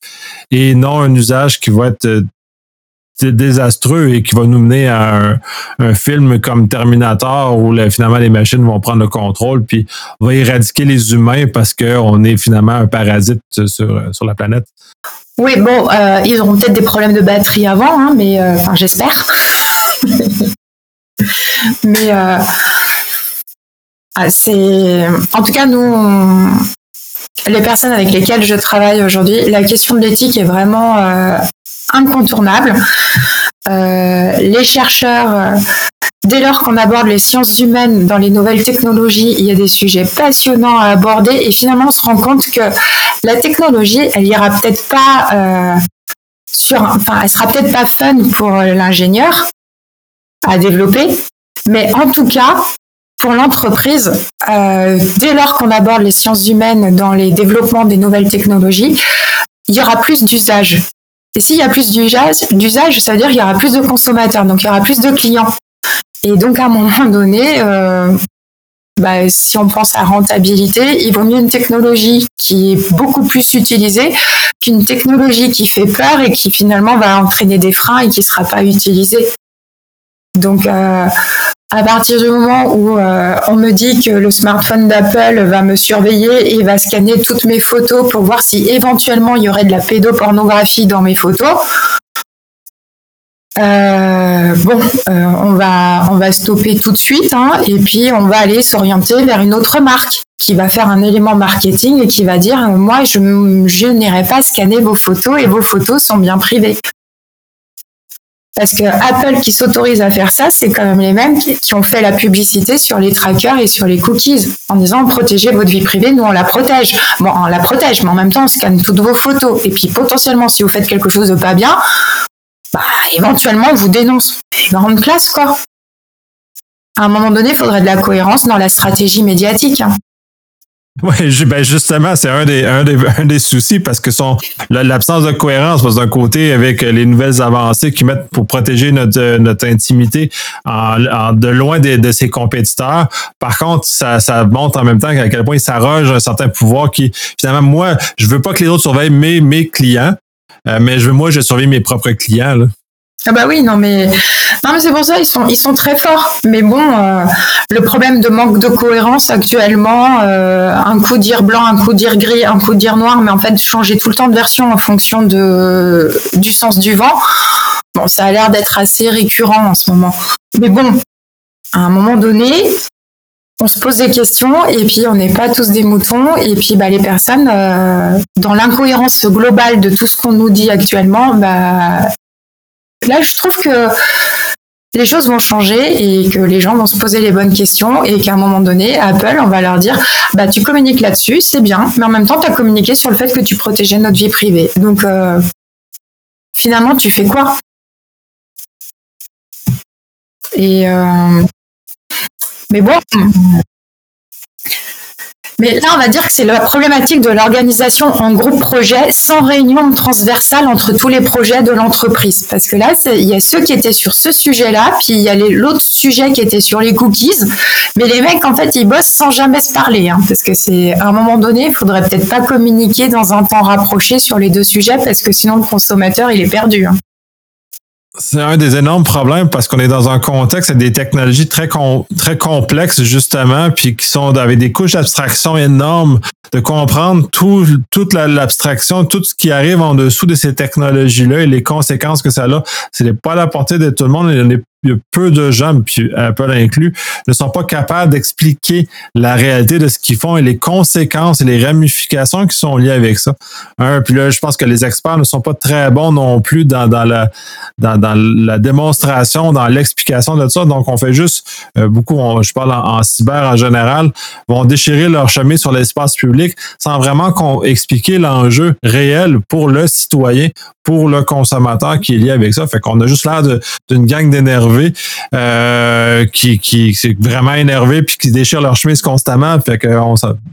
A: et non un usage qui va être désastreux et qui va nous mener à un, film comme Terminator où finalement les machines vont prendre le contrôle puis va éradiquer les humains parce qu'on est finalement un parasite sur, sur la planète.
B: Oui, bon, euh, ils auront peut-être des problèmes de batterie avant, hein, mais euh, j'espère. mais ah, c'est, en tout cas, nous, les personnes avec lesquelles je travaille aujourd'hui, la question de l'éthique est vraiment euh, incontournable. Euh, les chercheurs, euh, dès lors qu'on aborde les sciences humaines dans les nouvelles technologies, il y a des sujets passionnants à aborder et finalement on se rend compte que la technologie, elle ira peut-être pas sur, enfin, elle sera peut-être pas fun pour l'ingénieur à développer, mais en tout cas, pour l'entreprise, euh, dès lors qu'on aborde les sciences humaines dans les développements des nouvelles technologies, il y aura plus d'usage. Et s'il y a plus d'usage, ça veut dire qu'il y aura plus de consommateurs, donc il y aura plus de clients. Et donc à un moment donné, euh, bah, si on pense à rentabilité, il vaut mieux une technologie qui est beaucoup plus utilisée qu'une technologie qui fait peur et qui finalement va entraîner des freins et qui ne sera pas utilisée. Donc, euh, à partir du moment où euh, on me dit que le smartphone d'Apple va me surveiller et va scanner toutes mes photos pour voir si éventuellement il y aurait de la pédopornographie dans mes photos, euh, bon, euh, on va stopper tout de suite hein, et puis on va aller s'orienter vers une autre marque qui va faire un élément marketing et qui va dire moi je n'irai pas scanner vos photos et vos photos sont bien privées. Parce que Apple qui s'autorise à faire ça, c'est quand même les mêmes qui, ont fait la publicité sur les trackers et sur les cookies en disant protégez votre vie privée, nous on la protège. Bon, on la protège, mais en même temps on scanne toutes vos photos. Et puis potentiellement, si vous faites quelque chose de pas bien, bah, éventuellement, on vous dénonce. Grande classe, quoi. À un moment donné, il faudrait de la cohérence dans la stratégie médiatique. Hein.
A: Oui, ben justement, c'est un des, un, des, un des soucis parce que son l'absence de cohérence, d'un côté, avec les nouvelles avancées qu'ils mettent pour protéger notre, notre intimité en, de loin de, de, ses compétiteurs. Par contre, ça, ça montre en même temps à quel point ils s'arrogent un certain pouvoir qui, finalement, moi, je veux pas que les autres surveillent mes, mes clients, euh, mais je, moi, je surveille mes propres clients.
B: Ah bah oui, non mais non mais c'est pour ça ils sont ils sont très forts. Mais bon, euh, le problème de manque de cohérence actuellement, euh, un coup dire blanc, un coup dire gris, un coup dire noir, mais en fait changer tout le temps de version en fonction de du sens du vent. Bon, ça a l'air d'être assez récurrent en ce moment. Mais bon, à un moment donné, on se pose des questions et puis on n'est pas tous des moutons et puis bah, les personnes euh, dans l'incohérence globale de tout ce qu'on nous dit actuellement bah, là je trouve que les choses vont changer et que les gens vont se poser les bonnes questions et qu'à un moment donné, Apple, on va leur dire, bah tu communiques là-dessus, c'est bien, mais en même temps, tu as communiqué sur le fait que tu protégeais notre vie privée. Donc, euh, finalement, tu fais quoi? Et euh, mais bon. Mais là, on va dire que c'est la problématique de l'organisation en groupe projet sans réunion transversale entre tous les projets de l'entreprise. Parce que là, il y a ceux qui étaient sur ce sujet-là, puis il y a l'autre sujet qui était sur les cookies. Mais les mecs, en fait, ils bossent sans jamais se parler. Hein, parce que c'est à un moment donné, il faudrait peut-être pas communiquer dans un temps rapproché sur les deux sujets, parce que sinon le consommateur, il est perdu. Hein.
A: C'est un des énormes problèmes parce qu'on est dans un contexte avec des technologies très très complexes justement, puis qui sont avec des couches d'abstraction énormes, de comprendre tout, toute l'abstraction, tout ce qui arrive en dessous de ces technologies-là et les conséquences que ça a. C'est pas à la portée de tout le monde. Il y a peu de gens, puis Apple inclus, ne sont pas capables d'expliquer la réalité de ce qu'ils font et les conséquences et les ramifications qui sont liées avec ça. Un, puis là, je pense que les experts ne sont pas très bons non plus dans, dans la dans, dans, la démonstration, dans l'explication de ça. Donc, on fait juste euh, beaucoup, je parle en, cyber en général, vont déchirer leur chemin sur l'espace public sans vraiment expliquer l'enjeu réel pour le citoyen, pour le consommateur qui est lié avec ça. Fait qu'on a juste l'air d'une gang d'énervés euh, qui, qui c'est vraiment énervé puis qui déchirent leur chemise constamment. Fait que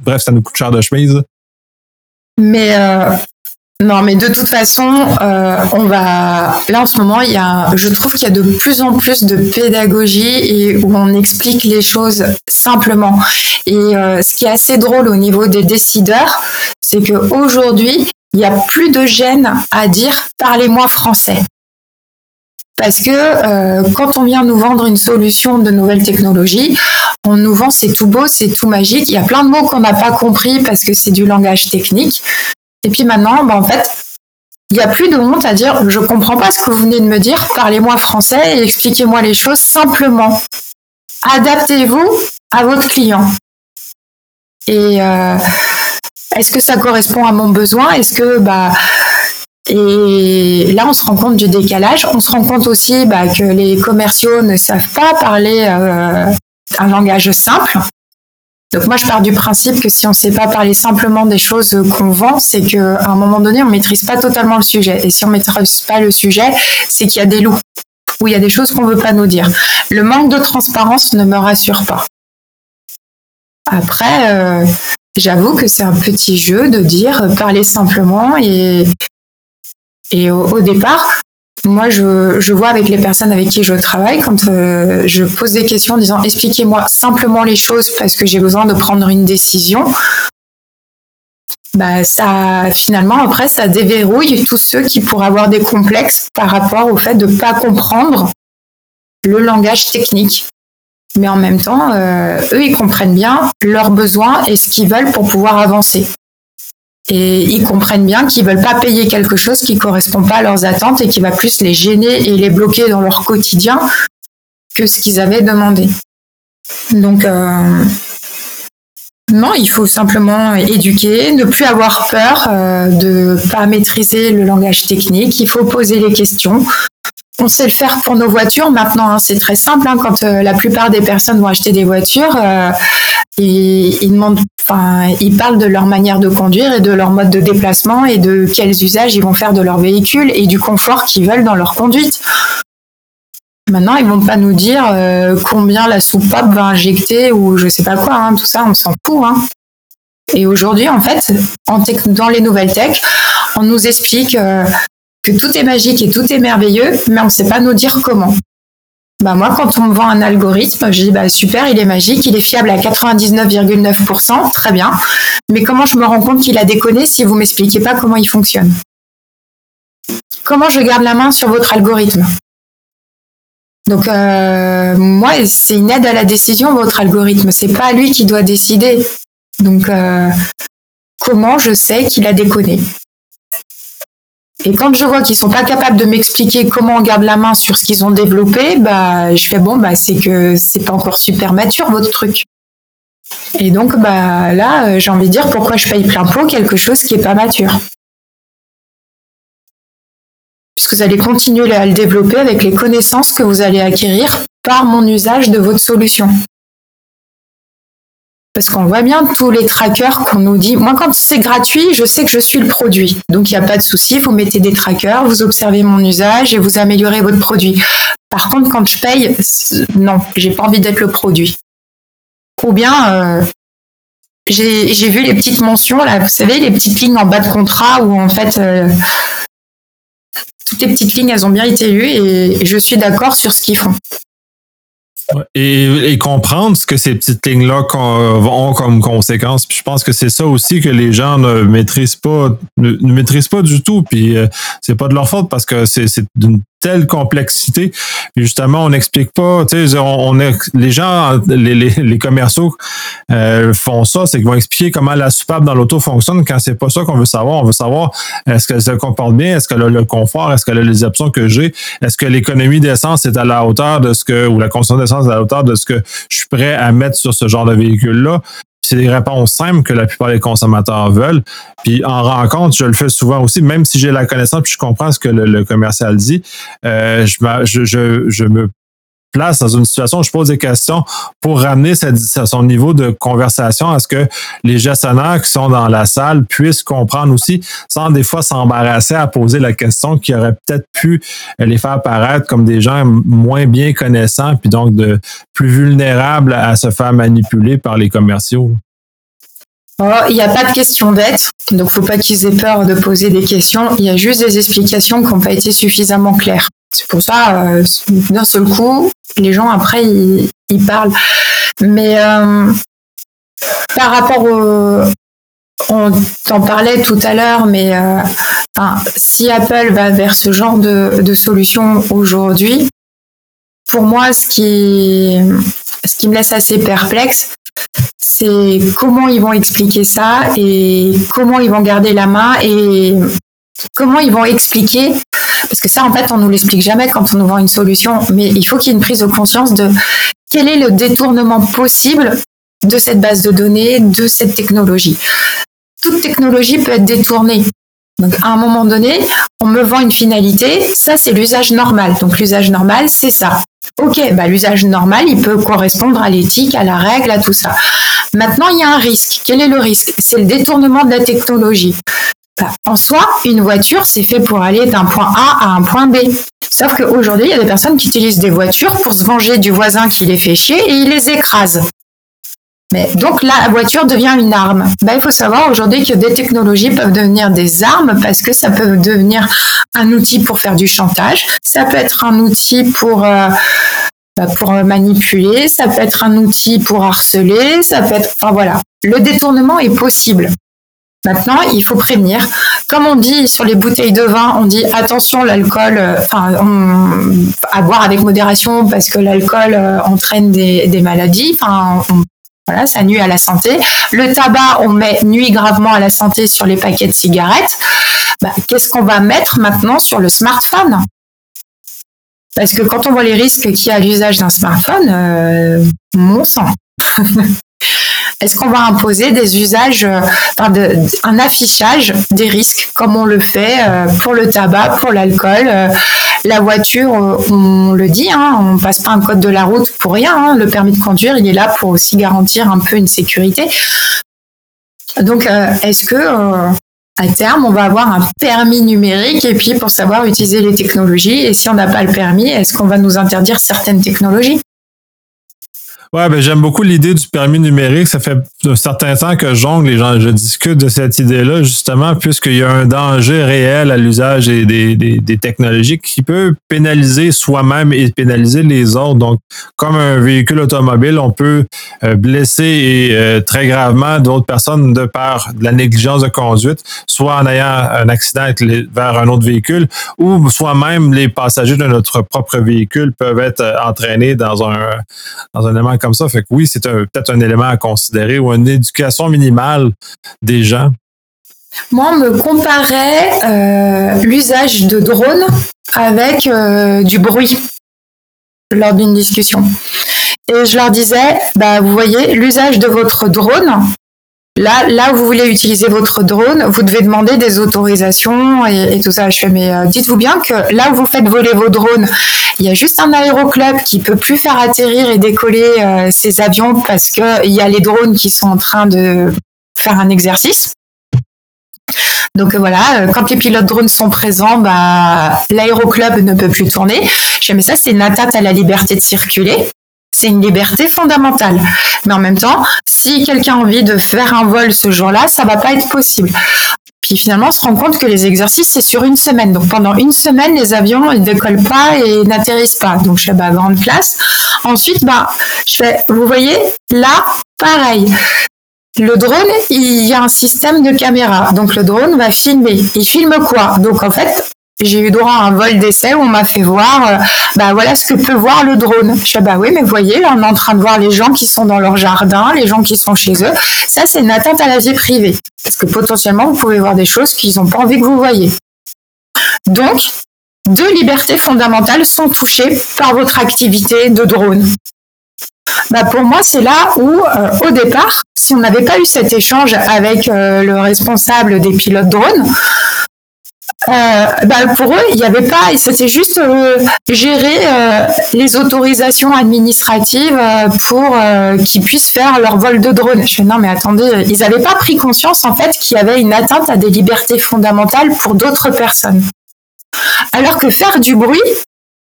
A: bref, ça nous coûte cher de chemise.
B: Mais euh, non, mais de toute façon, euh, on va là en ce moment, il y a, je trouve qu'il y a de plus en plus de pédagogie et où on explique les choses simplement. Et ce qui est assez drôle au niveau des décideurs, c'est que aujourd'hui, il n'y a plus de gêne à dire parlez-moi français. Parce que euh, quand on vient nous vendre une solution de nouvelle technologie, on nous vend c'est tout beau, c'est tout magique. Il y a plein de mots qu'on n'a pas compris parce que c'est du langage technique. Et puis maintenant, bah, en fait, il n'y a plus de honte à dire je comprends pas ce que vous venez de me dire, parlez-moi français et expliquez-moi les choses simplement. Adaptez-vous à votre client. Et euh, est-ce que ça correspond à mon besoin? Est-ce que bah et là, on se rend compte du décalage. On se rend compte aussi bah, que les commerciaux ne savent pas parler euh, un langage simple. Donc moi, je pars du principe que si on ne sait pas parler simplement des choses qu'on vend, c'est qu'à un moment donné, on ne maîtrise pas totalement le sujet. Et si on ne maîtrise pas le sujet, c'est qu'il y a des loups ou il y a des choses qu'on ne veut pas nous dire. Le manque de transparence ne me rassure pas. Après, euh, j'avoue que c'est un petit jeu de dire parler simplement et, et au, départ, moi, je, je, vois avec les personnes avec qui je travaille, quand euh, je pose des questions en disant expliquez-moi simplement les choses parce que j'ai besoin de prendre une décision, bah ça finalement après ça déverrouille tous ceux qui pourraient avoir des complexes par rapport au fait de ne pas comprendre le langage technique. Mais en même temps, euh, eux, ils comprennent bien leurs besoins et ce qu'ils veulent pour pouvoir avancer. Et ils comprennent bien qu'ils veulent pas payer quelque chose qui correspond pas à leurs attentes et qui va plus les gêner et les bloquer dans leur quotidien que ce qu'ils avaient demandé. Donc, euh, non, il faut simplement éduquer, ne plus avoir peur euh, de pas maîtriser le langage technique. Il faut poser les questions. On sait le faire pour nos voitures maintenant. Hein, c'est très simple. Hein, quand euh, la plupart des personnes vont acheter des voitures, euh, ils, demandent, ils parlent de leur manière de conduire et de leur mode de déplacement et de quels usages ils vont faire de leur véhicule et du confort qu'ils veulent dans leur conduite. Maintenant, ils vont pas nous dire euh, combien la soupape va injecter ou je sais pas quoi. Hein, tout ça, on s'en fout. Et aujourd'hui, en fait, en dans les nouvelles tech, on nous explique que tout est magique et tout est merveilleux, mais on ne sait pas nous dire comment. Bah moi, quand on me vend un algorithme, je dis bah super, il est magique, il est fiable à 99,9%, très bien. Mais comment je me rends compte qu'il a déconné si vous m'expliquez pas comment il fonctionne? Comment je garde la main sur votre algorithme? Donc euh, moi, c'est une aide à la décision votre algorithme. C'est pas lui qui doit décider. Donc euh, comment je sais qu'il a déconné? Et quand je vois qu'ils sont pas capables de m'expliquer comment on garde la main sur ce qu'ils ont développé, bah je fais bon bah c'est que c'est pas encore super mature votre truc. Et donc bah là, j'ai envie de dire pourquoi je paye plein pot quelque chose qui est pas mature puisque vous allez continuer à le développer avec les connaissances que vous allez acquérir par mon usage de votre solution. Parce qu'on voit bien tous les trackers qu'on nous dit. Moi, quand c'est gratuit, je sais que je suis le produit. Donc, il n'y a pas de souci. Vous mettez des trackers, vous observez mon usage et vous améliorez votre produit. Par contre, quand je paye, non, j'ai pas envie d'être le produit. Ou bien, euh, j'ai vu les petites mentions, là, vous savez, les petites lignes en bas de contrat où en fait, euh, toutes les petites lignes, elles ont bien été lues et, je suis d'accord sur ce qu'ils font.
A: Et, comprendre ce que ces petites lignes-là ont comme conséquence. Puis je pense que c'est ça aussi que les gens ne maîtrisent pas, ne, maîtrisent pas du tout. Puis euh, c'est pas de leur faute parce que c'est telle complexité. Puis justement, on n'explique pas, tu sais, on, les gens, les, les, commerciaux euh, font ça, c'est qu'ils vont expliquer comment la soupape dans l'auto fonctionne quand c'est pas ça qu'on veut savoir. On veut savoir est-ce qu'elle se comporte bien, est-ce qu'elle a le confort, est-ce qu'elle a les options que j'ai, est-ce que l'économie d'essence est à la hauteur de ce que, ou la consommation d'essence est à la hauteur de ce que je suis prêt à mettre sur ce genre de véhicule-là? C'est des réponses simples que la plupart des consommateurs veulent. Puis en rencontre, je le fais souvent aussi, même si j'ai la connaissance puis je comprends ce que le, commercial dit, euh, je, me place dans une situation où je pose des questions pour ramener son niveau de conversation à ce que les gestionnaires qui sont dans la salle puissent comprendre aussi, sans des fois s'embarrasser à poser la question qui aurait peut-être pu les faire paraître comme des gens moins bien connaissants, puis donc de plus vulnérables à se faire manipuler par les commerciaux.
B: Oh, il n'y a pas de question bête, donc faut pas qu'ils aient peur de poser des questions. Il y a juste des explications qui n'ont pas été suffisamment claires. C'est pour ça, euh, d'un seul coup, les gens après ils, parlent. Mais euh, par rapport au, on t'en parlait tout à l'heure, mais euh, si Apple va vers ce genre de, de solution aujourd'hui, pour moi, ce qui, ce qui me laisse assez perplexe, c'est comment ils vont expliquer ça et comment ils vont garder la main et comment ils vont expliquer parce que ça en fait on nous l'explique jamais quand on nous vend une solution. Mais il faut qu'il y ait une prise de conscience de quel est le détournement possible de cette base de données de cette technologie. Toute technologie peut être détournée. Donc à un moment donné on me vend une finalité. Ça c'est l'usage normal. Donc l'usage normal c'est ça. Ok, bah, l'usage normal, il peut correspondre à l'éthique, à la règle, à tout ça. Maintenant, il y a un risque. Quel est le risque? C'est le détournement de la technologie. En soi, une voiture, c'est fait pour aller d'un point A à un point B. Sauf qu'aujourd'hui, il y a des personnes qui utilisent des voitures pour se venger du voisin qui les fait chier et ils les écrasent. Mais donc la voiture devient une arme. Ben, il faut savoir aujourd'hui que des technologies peuvent devenir des armes parce que ça peut devenir un outil pour faire du chantage, ça peut être un outil pour euh, bah, pour manipuler, ça peut être un outil pour harceler, ça peut être enfin voilà. Le détournement est possible. Maintenant, il faut prévenir. Comme on dit sur les bouteilles de vin, on dit attention, l'alcool, euh, enfin, à boire avec modération parce que l'alcool euh, entraîne des, maladies. Enfin, voilà, ça nuit à la santé. Le tabac, on met nuit gravement à la santé sur les paquets de cigarettes. Bah, qu'est-ce qu'on va mettre maintenant sur le smartphone? Parce que quand on voit les risques qu'il y a à l'usage d'un smartphone, euh, mon sang. Est-ce qu'on va imposer des usages, euh, un affichage des risques comme on le fait euh, pour le tabac, pour l'alcool, euh, la voiture, on le dit, hein, on passe pas un code de la route pour rien. Hein. le permis de conduire, il est là pour aussi garantir un peu une sécurité. Donc, est-ce que à terme, on va avoir un permis numérique et puis pour savoir utiliser les technologies. Et si on n'a pas le permis, est-ce qu'on va nous interdire certaines technologies?
A: Ouais, ben j'aime beaucoup l'idée du permis numérique. Ça fait un certain temps que jongle et je discute de cette idée-là, justement, puisqu'il y a un danger réel à l'usage des, des, technologies qui peut pénaliser soi-même et pénaliser les autres. Donc, comme un véhicule automobile, on peut euh, blesser euh, très gravement d'autres personnes de par de la négligence de conduite, soit en ayant un accident vers un autre véhicule, ou soit même les passagers de notre propre véhicule peuvent être euh, entraînés dans un dans un élément comme ça. Fait que oui, c'est peut-être un élément à considérer ou une éducation minimale des gens.
B: Moi, on me comparait euh, l'usage de drones avec euh, du bruit lors d'une discussion. Et je leur disais, bah, vous voyez, l'usage de votre drone, Là, là où vous voulez utiliser votre drone, vous devez demander des autorisations et, tout ça. Je fais, mais euh, dites-vous bien que là où vous faites voler vos drones, il y a juste un aéroclub qui peut plus faire atterrir et décoller euh, ces avions parce que il y a les drones qui sont en train de faire un exercice. Donc voilà, euh, quand les pilotes drones sont présents, bah, l'aéroclub ne peut plus tourner. Je fais, mais ça, c'est une atteinte à la liberté de circuler c'est une liberté fondamentale. Mais en même temps, si quelqu'un a envie de faire un vol ce jour-là, ça va pas être possible. Puis finalement, on se rend compte que les exercices, c'est sur une semaine. Donc pendant une semaine, les avions, ils décollent pas et n'atterrissent pas. Donc je fais bah, grande classe. Ensuite, bah, je fais, vous voyez, là, pareil. Le drone, il y a un système de caméra. Donc le drone va filmer. Il filme quoi? Donc en fait, j'ai eu droit à un vol d'essai où on m'a fait voir, euh, bah voilà ce que peut voir le drone. Je dis, bah oui, mais voyez, là, on est en train de voir les gens qui sont dans leur jardin, les gens qui sont chez eux. Ça, c'est une atteinte à la vie privée. Parce que potentiellement, vous pouvez voir des choses qu'ils n'ont pas envie que vous voyez. Donc, deux libertés fondamentales sont touchées par votre activité de drone. Bah pour moi, c'est là où, euh, au départ, si on n'avait pas eu cet échange avec euh, le responsable des pilotes drones, bah, pour eux, il n'y avait pas, c'était juste euh, gérer euh, les autorisations administratives pour qu'ils puissent faire leur vol de drone. Je fais non, mais attendez, ils n'avaient pas pris conscience en fait qu'il y avait une atteinte à des libertés fondamentales pour d'autres personnes. Alors que faire du bruit,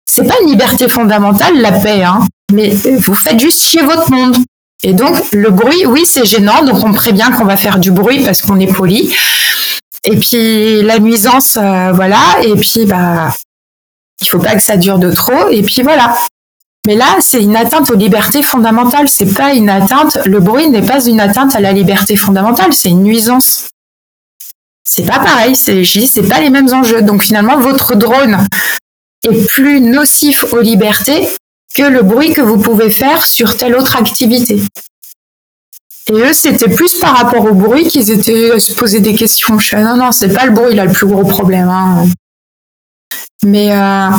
B: c'est pas une liberté fondamentale, la paix, hein, mais vous faites juste chier votre monde. Et donc, le bruit, oui, c'est gênant, donc on prévient qu'on va faire du bruit parce qu'on est poli. Et puis la nuisance, euh, voilà. Et puis bah, il faut pas que ça dure de trop. Et puis voilà. Mais là, c'est une atteinte aux libertés fondamentales. C'est pas une atteinte. Le bruit n'est pas une atteinte à la liberté fondamentale. C'est une nuisance. C'est pas pareil. C'est, je dis, c'est pas les mêmes enjeux. Donc finalement, votre drone est plus nocif aux libertés que le bruit que vous pouvez faire sur telle autre activité. Et eux, c'était plus par rapport au bruit qu'ils étaient à se poser des questions. Je non, non, c'est pas le bruit, là, le plus gros problème. Hein. Mais euh,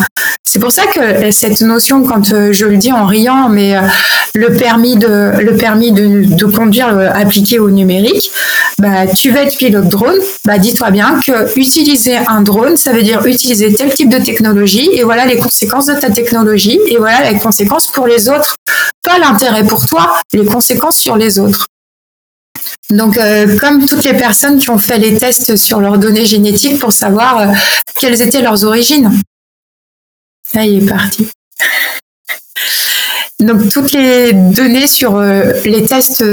B: c'est pour ça que cette notion, quand euh, je le dis en riant, mais euh, le permis de le permis de conduire appliqué au numérique, bah tu vas être pilote drone, bah dis-toi bien que utiliser un drone, ça veut dire utiliser tel type de technologie, et voilà les conséquences de ta technologie, et voilà les conséquences pour les autres, pas l'intérêt pour toi, les conséquences sur les autres. Donc, euh, comme toutes les personnes qui ont fait les tests sur leurs données génétiques pour savoir euh, quelles étaient leurs origines. Là, il est parti. donc toutes les données sur euh, les tests.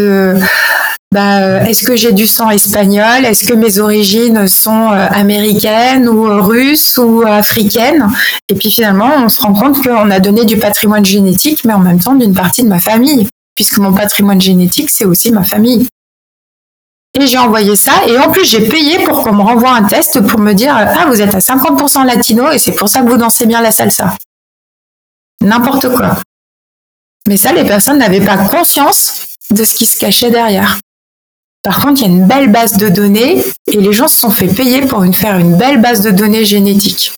B: Bah, est-ce que j'ai du sang espagnol? Est-ce que mes origines sont américaines ou russes ou africaines? Et puis finalement, on se rend compte qu'on a donné du patrimoine génétique, mais en même temps d'une partie de ma famille, puisque mon patrimoine génétique, c'est aussi ma famille. Et j'ai envoyé ça, et en plus j'ai payé pour qu'on me renvoie un test pour me dire ah vous êtes à 50% latino et c'est pour ça que vous dansez bien la salsa. N'importe quoi. Mais ça, les personnes n'avaient pas conscience de ce qui se cachait derrière. Par contre, il y a une belle base de données et les gens se sont fait payer pour faire une belle base de données génétique.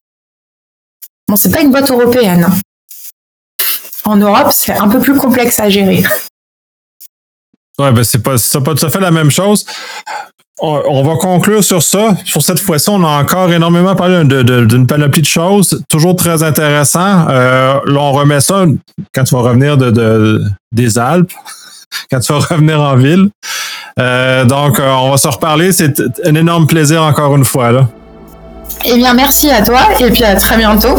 B: Bon, c'est pas une boîte européenne. En Europe, c'est un peu plus complexe à gérer.
A: Ouais, ben c'est pas, tout à fait la même chose on va conclure sur ça. Sur cette fois-ci, on a encore énormément parlé d'une panoplie de choses, toujours très intéressant. Euh, là, on remet ça quand tu vas revenir de, des Alpes, quand tu vas revenir en ville. Euh, donc, euh, on va se reparler. C'est un énorme plaisir encore une fois.
B: Eh bien, merci à toi et puis à très bientôt.